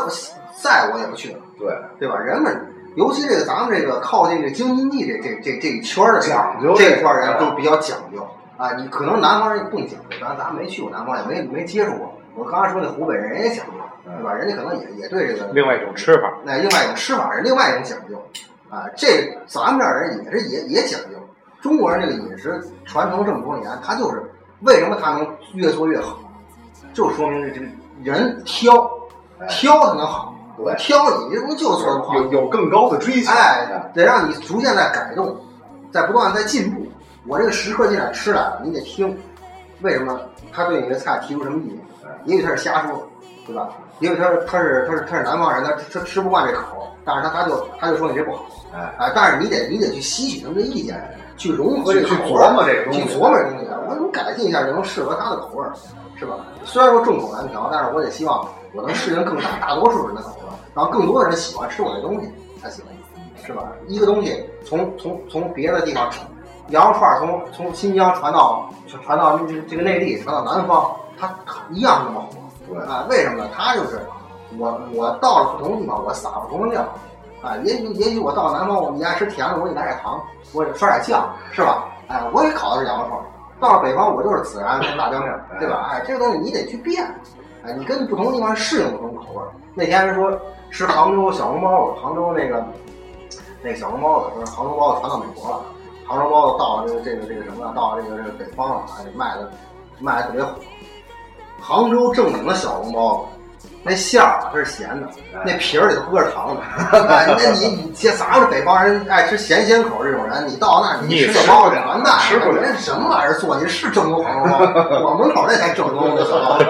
再我也不去了，对，对吧？人们。尤其这个咱们这个靠近这京津冀这这这这一圈儿的讲究这一块儿人都比较讲究啊。你可能南方人更讲究，咱咱没去过南方，也没没接触过。我刚才说那湖北人也讲究，对吧？人家可能也也对这个另外一种吃法，那另外一种吃法是另外一种讲究啊。这咱们这儿人也是也也讲究。中国人这个饮食传承这么多年，他就是为什么他能越做越好，就说明这这个人挑挑才能好。我挑你，这东西就是有有更高的追求，哎，得让你逐渐在改动，在不断在进步。我这个食客进来吃来了，你得听，为什么他对你的菜提出什么意见？也许他是瞎说，对吧？也许他是他是他是他是南方人，他他吃不惯这口，但是他他就他就说你这不好，哎哎，但是你得你得去吸取他们的意见，去融合这个去口味琢磨这个东西去琢磨这东西，我怎么改进一下就能适合他的口味儿，是吧？虽然说众口难调，但是我也希望我能适应更大大多数人的口味，让更多的人喜欢吃我这东西才行，是吧？一个东西从从从别的地方，羊肉串儿从从新疆传到传到这个这个内地，传到南方，它一样那么火。对啊，为什么呢？它就是我我到了不同的地方，我撒不同的料。啊，也许也许我到南方，我们家吃甜的，我给你来点糖，我给刷点酱，是吧？哎，我也烤的是羊肉串儿。到了北方，我就是孜然跟辣椒面儿，对吧？哎，这个东西你得去变，哎，你跟不同的地方适应不同口味儿。那天人说吃杭州小笼包子，杭州那个那个小笼包子，说杭州包子传到美国了，杭州包子到了这个这个这个什么了，到了这个这个北方了，哎，卖的卖的特别火。杭州正经的小笼包子，那馅儿啊它是咸的，那皮儿里头搁着糖的。哎那你你这咱们北方人爱吃咸鲜口这种人，你到那儿你你吃个包子完蛋，吃不了人什么玩意儿做？你是正宗杭州包，我门口那才正宗的小包子，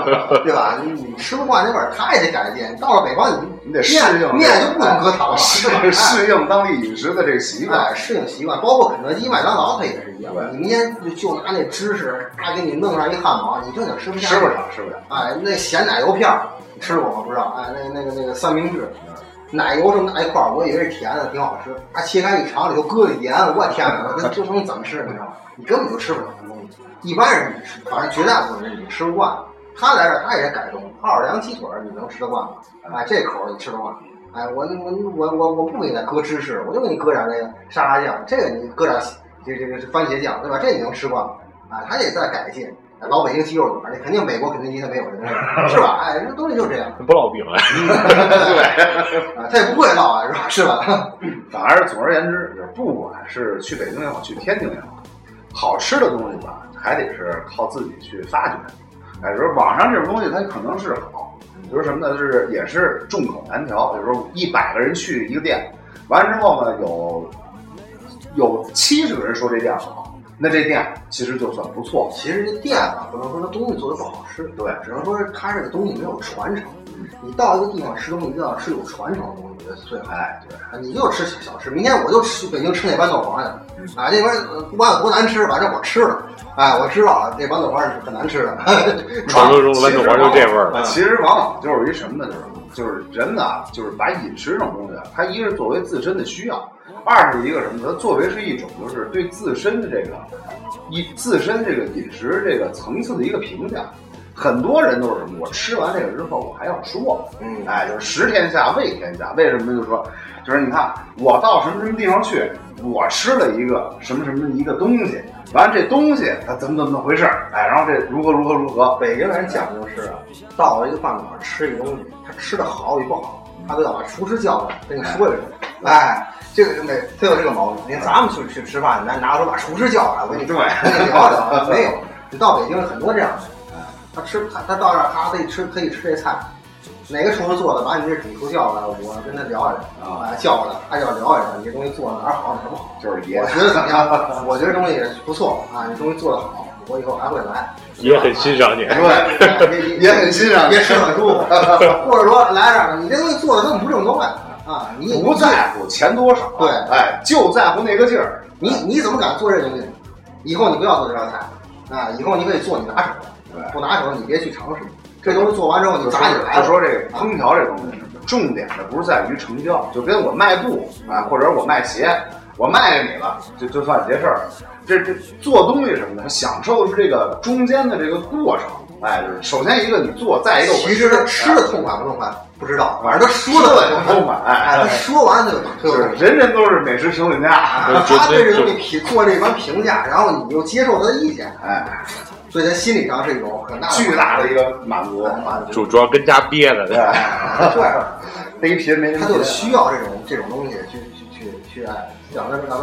对吧？你你吃不惯那味儿，他也得改进。到了北方，你你得适应面面就不能搁糖了，适适应当地饮食的这个习惯哎，，适应习惯，包括肯德基、麦当劳，它也是一样。你明天就就拿那芝士，他给你弄上一汉堡，你正经吃不下去。吃不了，吃不了。哎，那咸奶油片儿你吃过吗？不知道。哎，那个那个那个三明治，奶油这么大一块儿，我以为是甜的，挺好吃。它切开一尝，里头搁的盐，我天哪，这这能怎么吃？你知道吗？你根本就吃不了这东西。一般人你吃，反正绝大部分人你吃不惯。他来这他也改动，奥尔良鸡腿你能吃得惯吗？哎，这口你吃得惯。哎，我我我我我不给你搁芝士，我就给你搁点那个沙拉酱，这个你搁点这这个番茄酱，对吧？这你能吃惯吗？啊，他也在改进。哎老北京鸡肉卷儿，那肯定美国肯德基它没有这东西，是吧？哎，这东西就是这样。不烙饼 啊，啊，他也不会烙啊，是吧？是吧？反而总而言之，就是不管是去北京也好，去天津也好，好吃的东西吧，还得是靠自己去发掘。哎，就是网上这种东西，它可能是好，比如什么呢？是也是众口难调。比如说一百个人去一个店，完了之后呢，有有七十个人说这店好，那这店其实就算不错。其实这店啊，不能说它东西做的不好吃，对只能说是它这个东西没有传承。你到一个地方吃东西，一定要吃有传承的东西，我觉得最好。哎，对，啊，你就吃小吃，明天我就吃北京吃那豌豆黄去，啊，那边呃不管有多难吃，反正我吃了，哎，我知道了，这豌豆黄是很难吃的。传说中的豌豆黄就这味儿。啊其实往往就是一什么呢？就是就是人呢，就是把饮食这种东西啊，它一个是作为自身的需要，二是一个什么呢？它作为是一种就是对自身的这个一自身这个饮食这个层次的一个评价。很多人都是什么？我吃完这个之后，我还要说，嗯哎，就是食天下，味天下。为什么？就是说，就是你看，我到什么什么地方去，我吃了一个什么什么一个东西，完了这东西它怎么怎么回事儿？哎，然后这如何如何如何？北京人讲究是，到了一个饭馆吃一个东西，他吃的好与不好，他都要把厨师叫来跟你说一说。哎，这个就没，他有这个毛病。你看咱们去去吃饭，咱拿出把厨师叫来，我跟你对跟你聊聊。没有，你到北京很多这样的，他吃他他到这儿他可以吃可以吃这菜，哪个厨师做的，把你这主厨叫来，我跟他聊一聊，啊，叫过来，他要聊一聊你这东西做的哪儿好哪儿不好。就是爷我觉得怎么样？我觉得东西不错啊，你东西做的好，我以后还会来。也很欣赏你。对，也也很欣赏也吃得很舒服，或者说来这儿，你这东西做的根本不正宗啊！啊，你不在乎钱多少，对哎，就在乎那个劲儿。你你怎么敢做这东西？以后你不要做这道菜啊！以后你可以做你拿手不拿手你别去尝试。这东西做完之后你就说砸起来，就说这个烹调这东西，重点的不是在于成交，就跟我卖布啊，或者我卖鞋，我卖给你了，就就算一件事儿。这这做东西什么的，享受的是这个中间的这个过程，哎，就是首先一个你做，再一个我其实他吃的痛快不痛快不知道，反正他说的很痛快，哎哎，他说完就就就是人人都是美食评论家，啊他对这东西评做这番评价，然后你又接受他的意见，哎，所以他心理上是一种很大的巨大的一个满足，满足。主主要跟家憋着对的，，对，没他就需要这种这种东西去去去去哎，让他让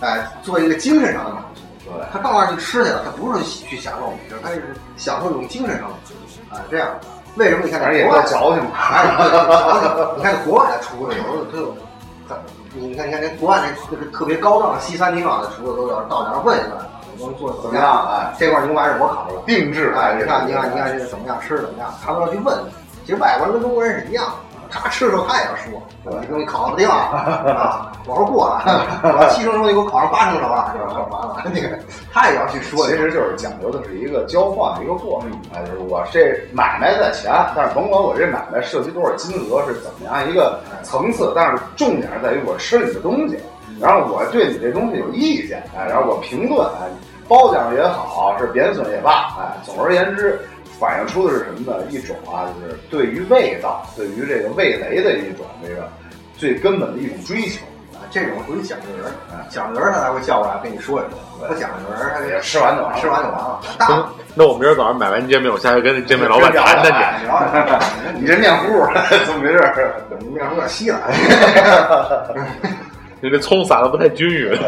他哎做一个精神上的满足。对他到那儿去吃去了，他不是去享受美食，他是享受一种精神上的满足。哎，这样，为什么你看国外够矫情嘛。你看国外的厨子，有的他有，他你看你看那国外那那个特别高档的西餐厅啊，那厨子都要到那儿问一问，我们做的怎么样？哎，这块牛排是我烤的，定制哎，哎，你看，你看，你看这个怎么样，吃的怎么样？他们要去问。其实外国人跟中国人是一样的，他吃的时候他也要说，你东西烤的不定啊，啊，我说过了，我七成熟你给我烤上八成熟了，是吧？完了，那个他也要去说其。实就是讲究的是一个交换的一个过程。哎，就是我这买卖在前，但是甭管我这买卖涉及多少金额是怎么样一个层次，但是重点在于我吃你的东西，然后我对你这东西有意见，哎，然后我评论，哎，褒奖也好，是贬损也罢，哎，总而言之。反映出的是什么呢？一种啊，就是对于味道、对于这个味蕾的一种这个最根本的一种追求。这种属于讲究人，讲究人他才会叫过来跟你说一说，不讲究人他也就吃完就完吃完就完了。大那我明儿早上买完煎饼，我下去跟那煎饼老板谈谈去。聊聊，你这面糊怎么回事？你面糊有点稀了。你这葱撒的不太均匀。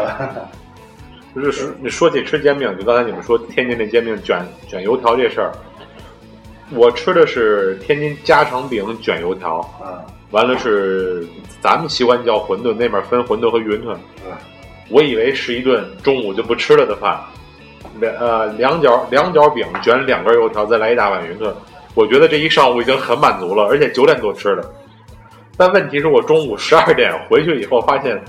就是说，你说起吃煎饼，就刚才你们说天津那煎饼卷卷油条这事儿，我吃的是天津家常饼卷油条，嗯，完了是咱们习惯叫馄饨，那边分馄饨和云吞。嗯我以为是一顿中午就不吃了的饭，两呃两角两角饼卷两根油条，再来一大碗云吞。我觉得这一上午已经很满足了，而且九点多吃的。但问题是我中午十二点回去以后，发现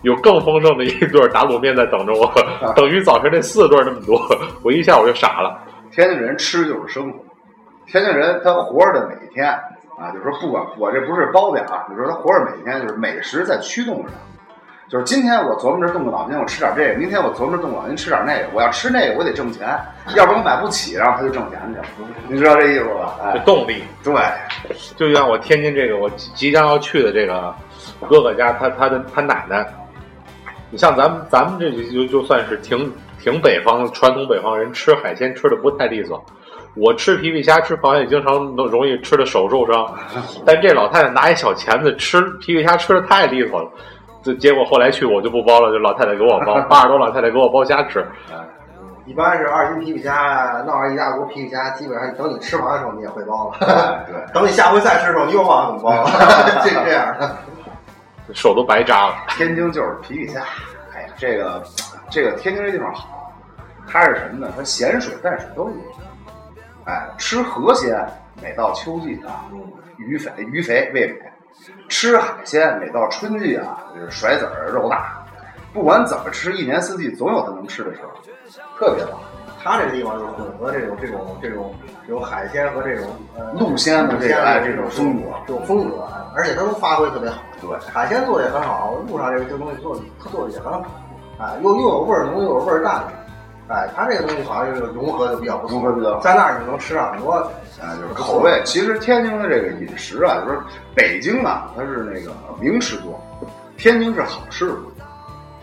有更丰盛的一顿打卤面在等着我，等于早晨那四顿那么多，我一下我就傻了。天津人吃就是生活，天津人他活着的每一天啊，就是说不管我这不是褒贬啊，就是说他活着每一天就是美食在驱动着他。就是今天我琢磨着动个脑筋，我吃点这个；明天我琢磨着动个脑筋吃点那个。我要吃那个，我得挣钱，要不然我买不起，然后他就挣钱去了。你知道这意思吧？这哎，动力，对，就像我天津这个我即即将要去的这个哥哥家，他他的他奶奶，你像咱们咱们这就就算是挺挺北方传统北方人，吃海鲜吃的不太利索。我吃皮皮虾、吃螃蟹，经常都容易吃的手受伤。但这老太太拿一小钳子吃皮皮虾，吃的太利索了。这结果后来去我就不包了，就老太太给我包，八十多老太太给我包虾吃。一般是二斤皮皮虾，闹上一大锅皮皮虾，基本上等你吃完的时候，你也会包了。哎对，等你下回再吃的时候，你又忘了怎么包了，这这样的。手都白扎了。天津就是皮皮虾。哎呀，这个这个天津这地方好，它是什么呢？它咸水淡水都有。哎，吃河鲜，每到秋季啊，鱼肥鱼肥味美；吃海鲜，每到春季啊，就是甩籽儿肉大。不管怎么吃，一年四季总有它能吃的时候，特别棒。它这个地方就混合这种这种这种这种海鲜和这种呃陆鲜的这个哎这种风格，这种风格，哎而且它都发挥特别好。对，海鲜做的也很好，路上这个这东西做的它做的也很好，哎，又又有味儿浓又有味儿淡的，哎，它这个东西好像就是融合的比较不错，融合比较好在那儿你能吃上很多，啊，就是口味。其实天津的这个饮食啊，就是北京啊，它是那个名吃多，天津是好吃多。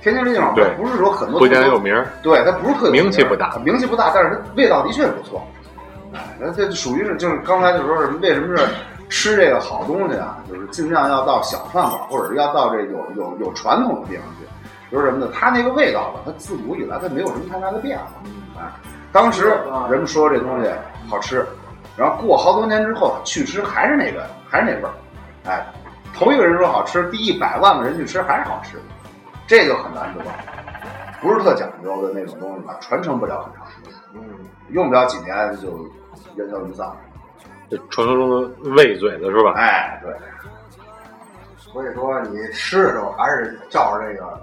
天津这地方它对不是说很多不讲有名儿，对，它不是特有名气不大名气不大，但是它味道的确不错。哎，那这属于是就是刚才就说什么为什么是吃这个好东西啊，就是尽量要到小饭馆或者是要到这有有有传统的地方去。就是什么呢？它那个味道吧，它自古以来它没有什么太大的变化。哎，当时人们说这东西好吃，然后过好多年之后去吃还是那个还是那味儿。哎，头一个人说好吃，第一百万个人去吃还是好吃，这就很难得，不是特讲究的那种东西吧，传承不了很长时间，嗯，用不了几年就烟消云散了。这传说中的喂嘴子是吧？哎，对，所以说你吃的时候还是照着这个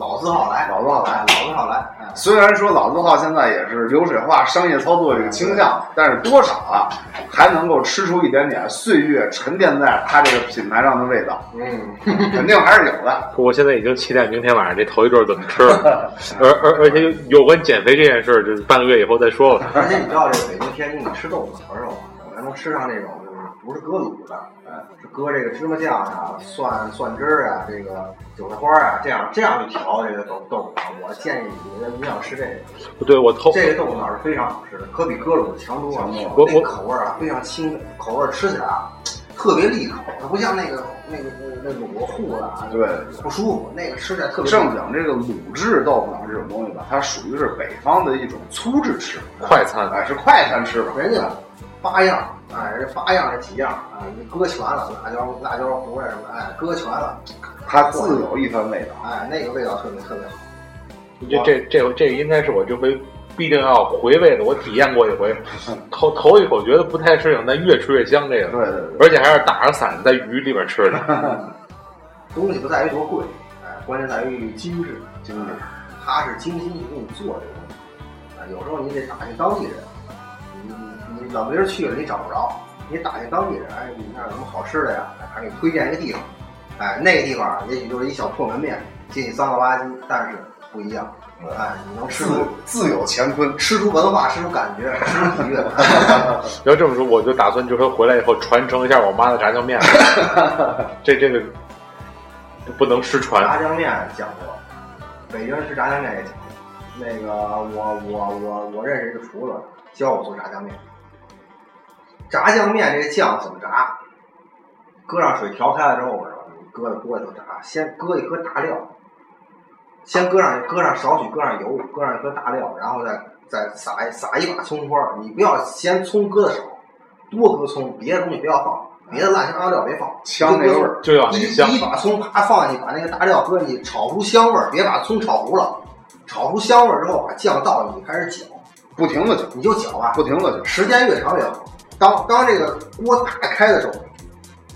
老字号来，老字号来哎老字号来，哎，虽然说老字号现在也是流水化商业操作这个倾向，但是多少啊还能够吃出一点点岁月沉淀在它这个品牌上的味道，嗯，肯定还是有的。我现在已经期待明天晚上这头一顿怎么吃了，而而而且有关减肥这件事儿，就是半个月以后再说吧。而且你知道这北京、天津，你吃豆腐脑的时候，还能吃上那种就是不是搁卤的，哎，是搁这个芝麻酱啊、蒜蒜汁儿啊、这个韭菜花啊，这样这样去调这个豆豆腐脑。我建议你的营养吃这个，不对我偷这个豆腐脑是非常好吃的，可比搁卤的强多了。我我口味儿啊非常清，口味儿吃起来啊特别利口，它不像那个那个那那卤糊的啊，对，不舒服。那个吃起来特别正讲这个卤制豆腐脑这种东西吧，它属于是北方的一种粗制吃法，快餐哎，是快餐吃法。人家八样，哎，这八样是几样啊，你搁全了，辣椒、辣椒糊啊什么，哎，搁全了，它自有一番味道。哎，那个味道特别特别好。这这这这应该是我这回必定要回味的，我体验过一回，头头一口觉得不太适应，但越吃越香。这个，对对对，而且还是打着伞在雨里边吃的。东西不在于多贵，哎，关键在于精致，精致。它是精心去给你做这个东西。啊，有时候你得打听当地人，老别人去了你找不着，你打听当地人，哎，你那儿有什么好吃的呀？哎，他给你推荐一个地方，哎，那个地方也许就是一小破门面，进去脏了吧唧，但是不一样，哎，你能吃出自自有乾坤。吃出文化，吃出感觉，吃出体验。要这么说，我就打算就说回来以后传承一下我妈的炸酱面。这这个不不能失传。炸酱面讲究，北京人吃炸酱面也讲究。那个我我我我认识一个厨子，教我做炸酱面。炸酱面这个酱怎么炸？搁上水调开了之后，搁在锅里头炸，先搁一颗大料，先搁上搁上少许搁上油，搁上一颗大料，然后再再撒一撒一把葱花儿。你不要嫌葱搁的少，多搁葱，别的东西不要放，别的乱七八糟料别放，香那个味儿就要那香一把葱啪放进去，把那个大料搁进去，炒出香味儿，别把葱炒糊了。炒出香味儿之后，把酱倒进去，开始搅，不停的搅，你就搅吧，不停的搅。时间越长越好。当当这个锅打开的时候，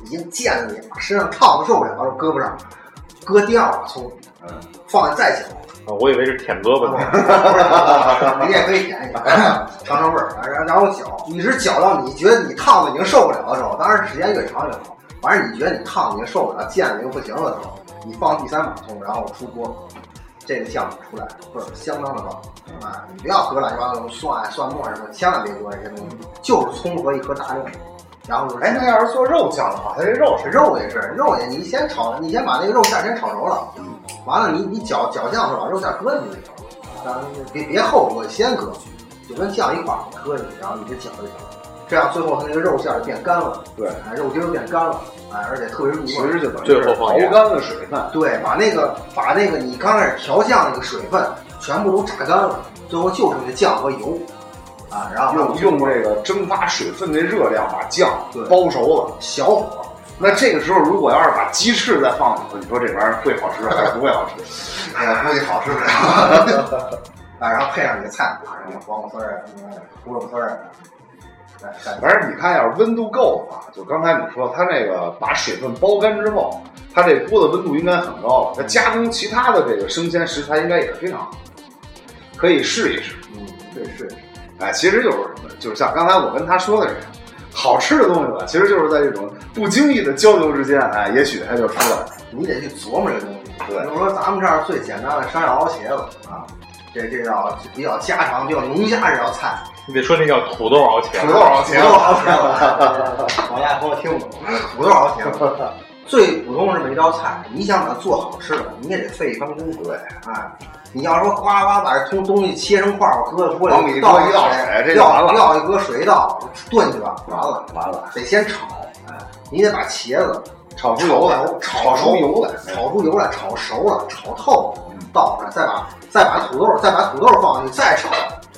已经溅了你身上烫的受不了了，胳膊上，割第二把葱，嗯，放在再搅。啊我以为是舔胳膊呢。你也可以舔一下，尝尝味儿，然然后搅，一直搅到你觉得你烫的已经受不了的时候，当然时间越长越好。反正你觉得你烫的已经受不了，溅的已经不行了的时候，你放第三把葱，然后出锅，这个酱出来味儿相当的棒啊！你不要搁乱七八糟的蒜、蒜末什么，千万别搁这些东西，就是葱和一颗大料，然后哎，那要是做肉酱的话，它这肉是肉也是肉也，你先炒，你先把那个肉馅先炒熟了，完了你你搅搅酱是把肉馅搁进去就行了，当然别别后搁，先搁，就跟酱一块儿搁进去，然后一直搅就行了。这样最后它那个肉馅儿就变干了，对，哎，肉丁儿变干了，哎，而且特别入味儿。实就等于最是后熬干了水分。对，把那个把那个你刚开始调酱那个水分全部都榨干了，最后就剩下酱和油，啊，然后用用这个蒸发水分的热量把酱包熟了。小火，那这个时候，如果要是把鸡翅再放进去，你说这玩意儿会好吃还是不会好吃？哎呀，估计好吃不了。啊，然后配上你的菜，什么黄瓜丝儿啊，什么胡萝卜丝儿啊，反正你看，要是温度够的话，就刚才你说，它那个把水分包干之后，它这锅的温度应该很高了。它加工其他的这个生鲜食材应该也是非常好，可以试一试。嗯，对是。哎，其实就是什么，就是像刚才我跟他说的这样，好吃的东西吧，其实就是在这种不经意的交流之间，哎，也许它就出来了。你得去琢磨这东西。对就是说咱们这儿最简单的山药熬茄子啊，这这叫比较家常、比较农家这道菜。你得说那叫土豆熬茄子。土豆熬茄土豆熬茄子，老外朋友听不懂。土豆熬茄子，最普通的这么一道菜，你想把它做好吃的，你也得费一番功夫。对，哎，你要说呱呱把这东东西切成块儿，我搁在锅里，往里一倒搁一倒水这就料完了料一搁水一倒，炖去吧，完了，完了，得先炒。哎，你得把茄子炒出油来，炒出油来，炒出油来，炒熟了，炒透了嗯，倒上，再把再把土豆，再把土豆放进去，再炒，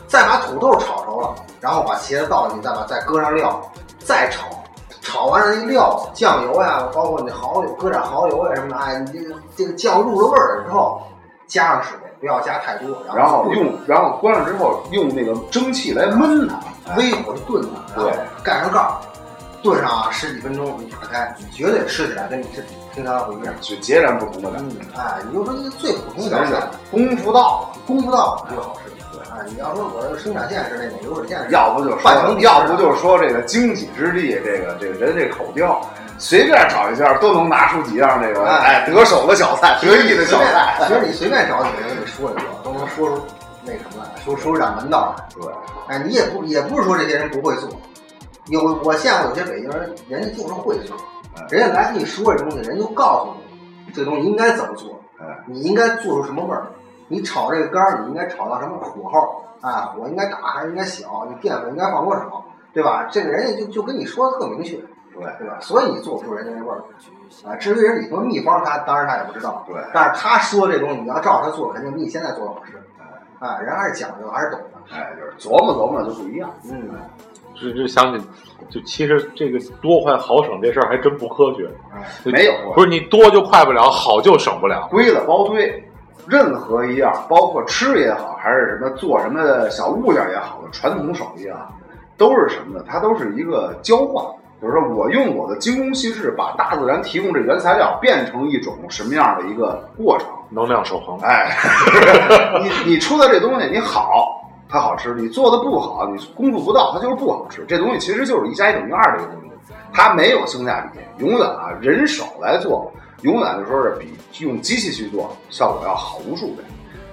再把土豆炒熟了，然后把茄子倒进去，再把再搁上料，再炒，炒完了一料子，酱油呀，包括你蚝油，搁点蚝油呀什么的，哎，你这个这个酱入了味儿了之后，加上水，不要加太多，然后用，然后关上之后用那个蒸汽来焖它，微火炖它，对盖上盖儿，炖上十几分钟，你打开，你绝对吃起来跟你这平常不一样。就截然不同的感觉。嗯，哎，你就说一个最普通的想想菜，功夫到，功夫到就好吃。你要说我这个生产线是那种流水线是，要不就说半成，要不就说这个经济之地，这个这个人这口调，随便找一下都能拿出几样这个哎。哎得手的小菜，得意的小菜。其实你随便找几个人给你说一说，都能说出那什么来，说说出点门道来。对，哎，你也不也不是说这些人不会做，有我见过有些北京人，人家就是会做。哎，人家来跟你说这东西，人就告诉你这东西应该怎么做哎，你应该做出什么味儿，你炒这个肝儿，你应该炒到什么火候啊，火应该大还是应该小，你淀粉应该放多少，对吧？这个人家就就跟你说的特明确，对对吧？所以你做不出人家那味儿啊。至于人里头秘方，他当然他也不知道，对但是他说这东西你要照着他做，肯定比你现在做的好吃。啊，人还是讲究，还是懂的。哎，就是琢磨琢磨就不一样。嗯，就就想起，就其实这个多快好省这事儿还真不科学。哎没有啊不是你多就快不了，好就省不了。归了包堆，任何一样，包括吃也好，还是什么做什么小物件也好的传统手艺啊，都是什么呢？它都是一个交换，就是说我用我的精工细致，把大自然提供这原材料变成一种什么样的一个过程。能量守恒，哎，你你出的这东西你好，它好吃；你做的不好，你功夫不到，它就是不好吃。这东西其实就是一加一等于二这个东西，它没有性价比，永远啊人手来做，永远就说是比用机器去做效果要好无数倍。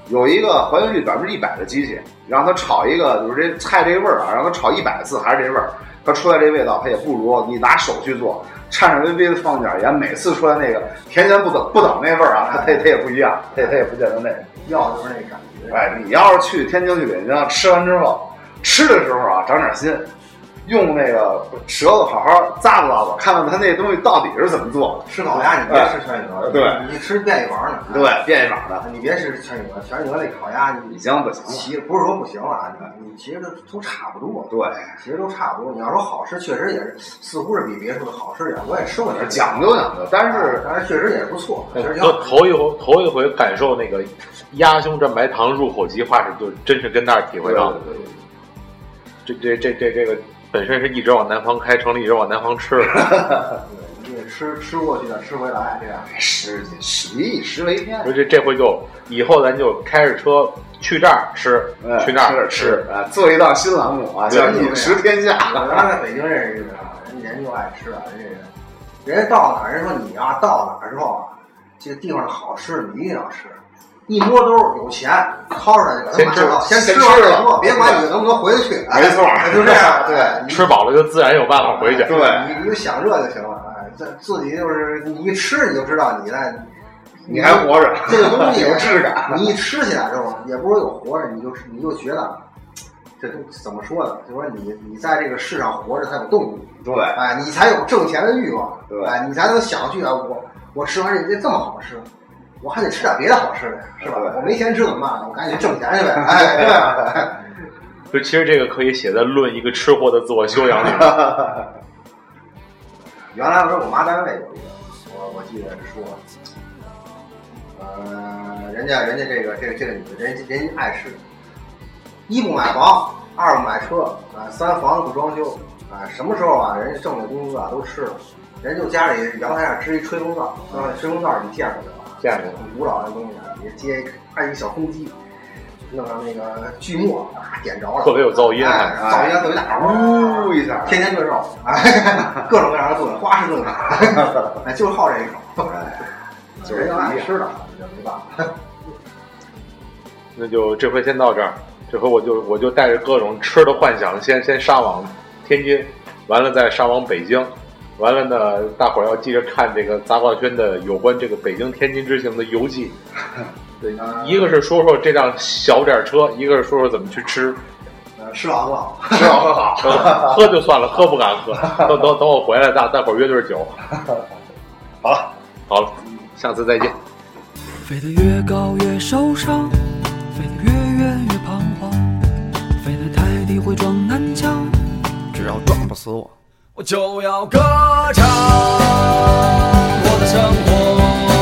有一个还原率百分之一百的机器，让它炒一个就是这菜这味儿啊，让它炒一百次还是这味儿，它出来这味道它也不如你拿手去做，颤颤巍巍的放点盐，每次出来那个甜咸不等不等那味儿啊，它它它也不一样，它它也不见得那个。要的就是那感觉。哎，你要是去天津、去北京，吃完之后，吃的时候啊，长点心，用那个舌头好好咂吧咂吧，看看它那东西到底是怎么做的。吃烤鸭你别吃全聚德，对你吃便宜坊的，对，变一法的，你别吃全聚德，全聚德那烤鸭你已经不行了。其实不是说不行了啊，你你其实都都差不多，对，其实都差不多。你要说好吃，确实也是，似乎是比别处的好吃点。我也吃过点，讲究讲究，但是但是确实也是不错，确实挺头一回头一回感受那个鸭胸蘸白糖入口即化是，就真是跟那儿体会到的。对对对这这这这这个本身是一直往南方开，城里一直往南方吃了。对，你得吃吃过去的吃回来，这样。食食民以食为天所，以这这回就以后咱就开着车去这儿吃，哎去那儿吃做一道新栏目啊，叫饮食天下。我原来在北京认识一个人，人家就爱吃啊，人家人家到哪儿，人说你啊，到哪儿之后啊，这个地方的好吃你一定要吃。一摸兜儿有钱，掏出来就给他买了，先先吃先吃了完再说，别管你能不能回得去。哎没错就这样。对，你吃饱了就自然有办法回去。对你你就想这就行了。哎，这自己就是你一吃你就知道你在，你还活着，这个东西 有质感。你一吃起来之后，也不是说有活着，你就你就觉得，这都怎么说呢？就说你你在这个世上活着才有动力，对，哎，你才有挣钱的欲望，对哎，你才能想去啊，我我吃完这这这么好吃，我还得吃点别的好吃的呀，是吧？我没钱吃怎么办呢？我赶紧挣钱去呗，哎，对吧？就其实这个可以写在《论一个吃货的自我修养》里面。原来我说我妈单位有一个，我我记得是说，呃，人家人家这个这个这个女的，人家人家爱吃，一不买房，二不买车，啊，三房子不装修，啊，什么时候啊，人家挣的工资啊都吃了，人就家里阳台上支一吹风灶，啊，吹风灶你见过没有啊？见过很古老的东西啊，你接一开一个小公鸡，弄上那个锯末啊，点着了，特别有噪音哎，噪音特别大，呜一下，天天炖肉，哎，各种各样的炖，花式炖法，哎，就好这一口，哎，人家爱吃的，这没办法。那就这回先到这儿，这回我就我就带着各种吃的幻想，先先杀往天津，完了再杀往北京，完了呢，大伙儿要记着看这个杂挂轩的有关这个北京天津之行的游记。对，一个是说说这辆小点儿车，一个是说说怎么去吃，呃，吃好喝好，吃好喝好。喝 喝就算了，喝不敢喝。等等等我回来，大大伙儿约顿酒。好了，好了，下次再见。飞得越高越受伤，飞得越远越彷徨，飞得太低会撞南墙，只要撞不死我，我就要歌唱我的生活。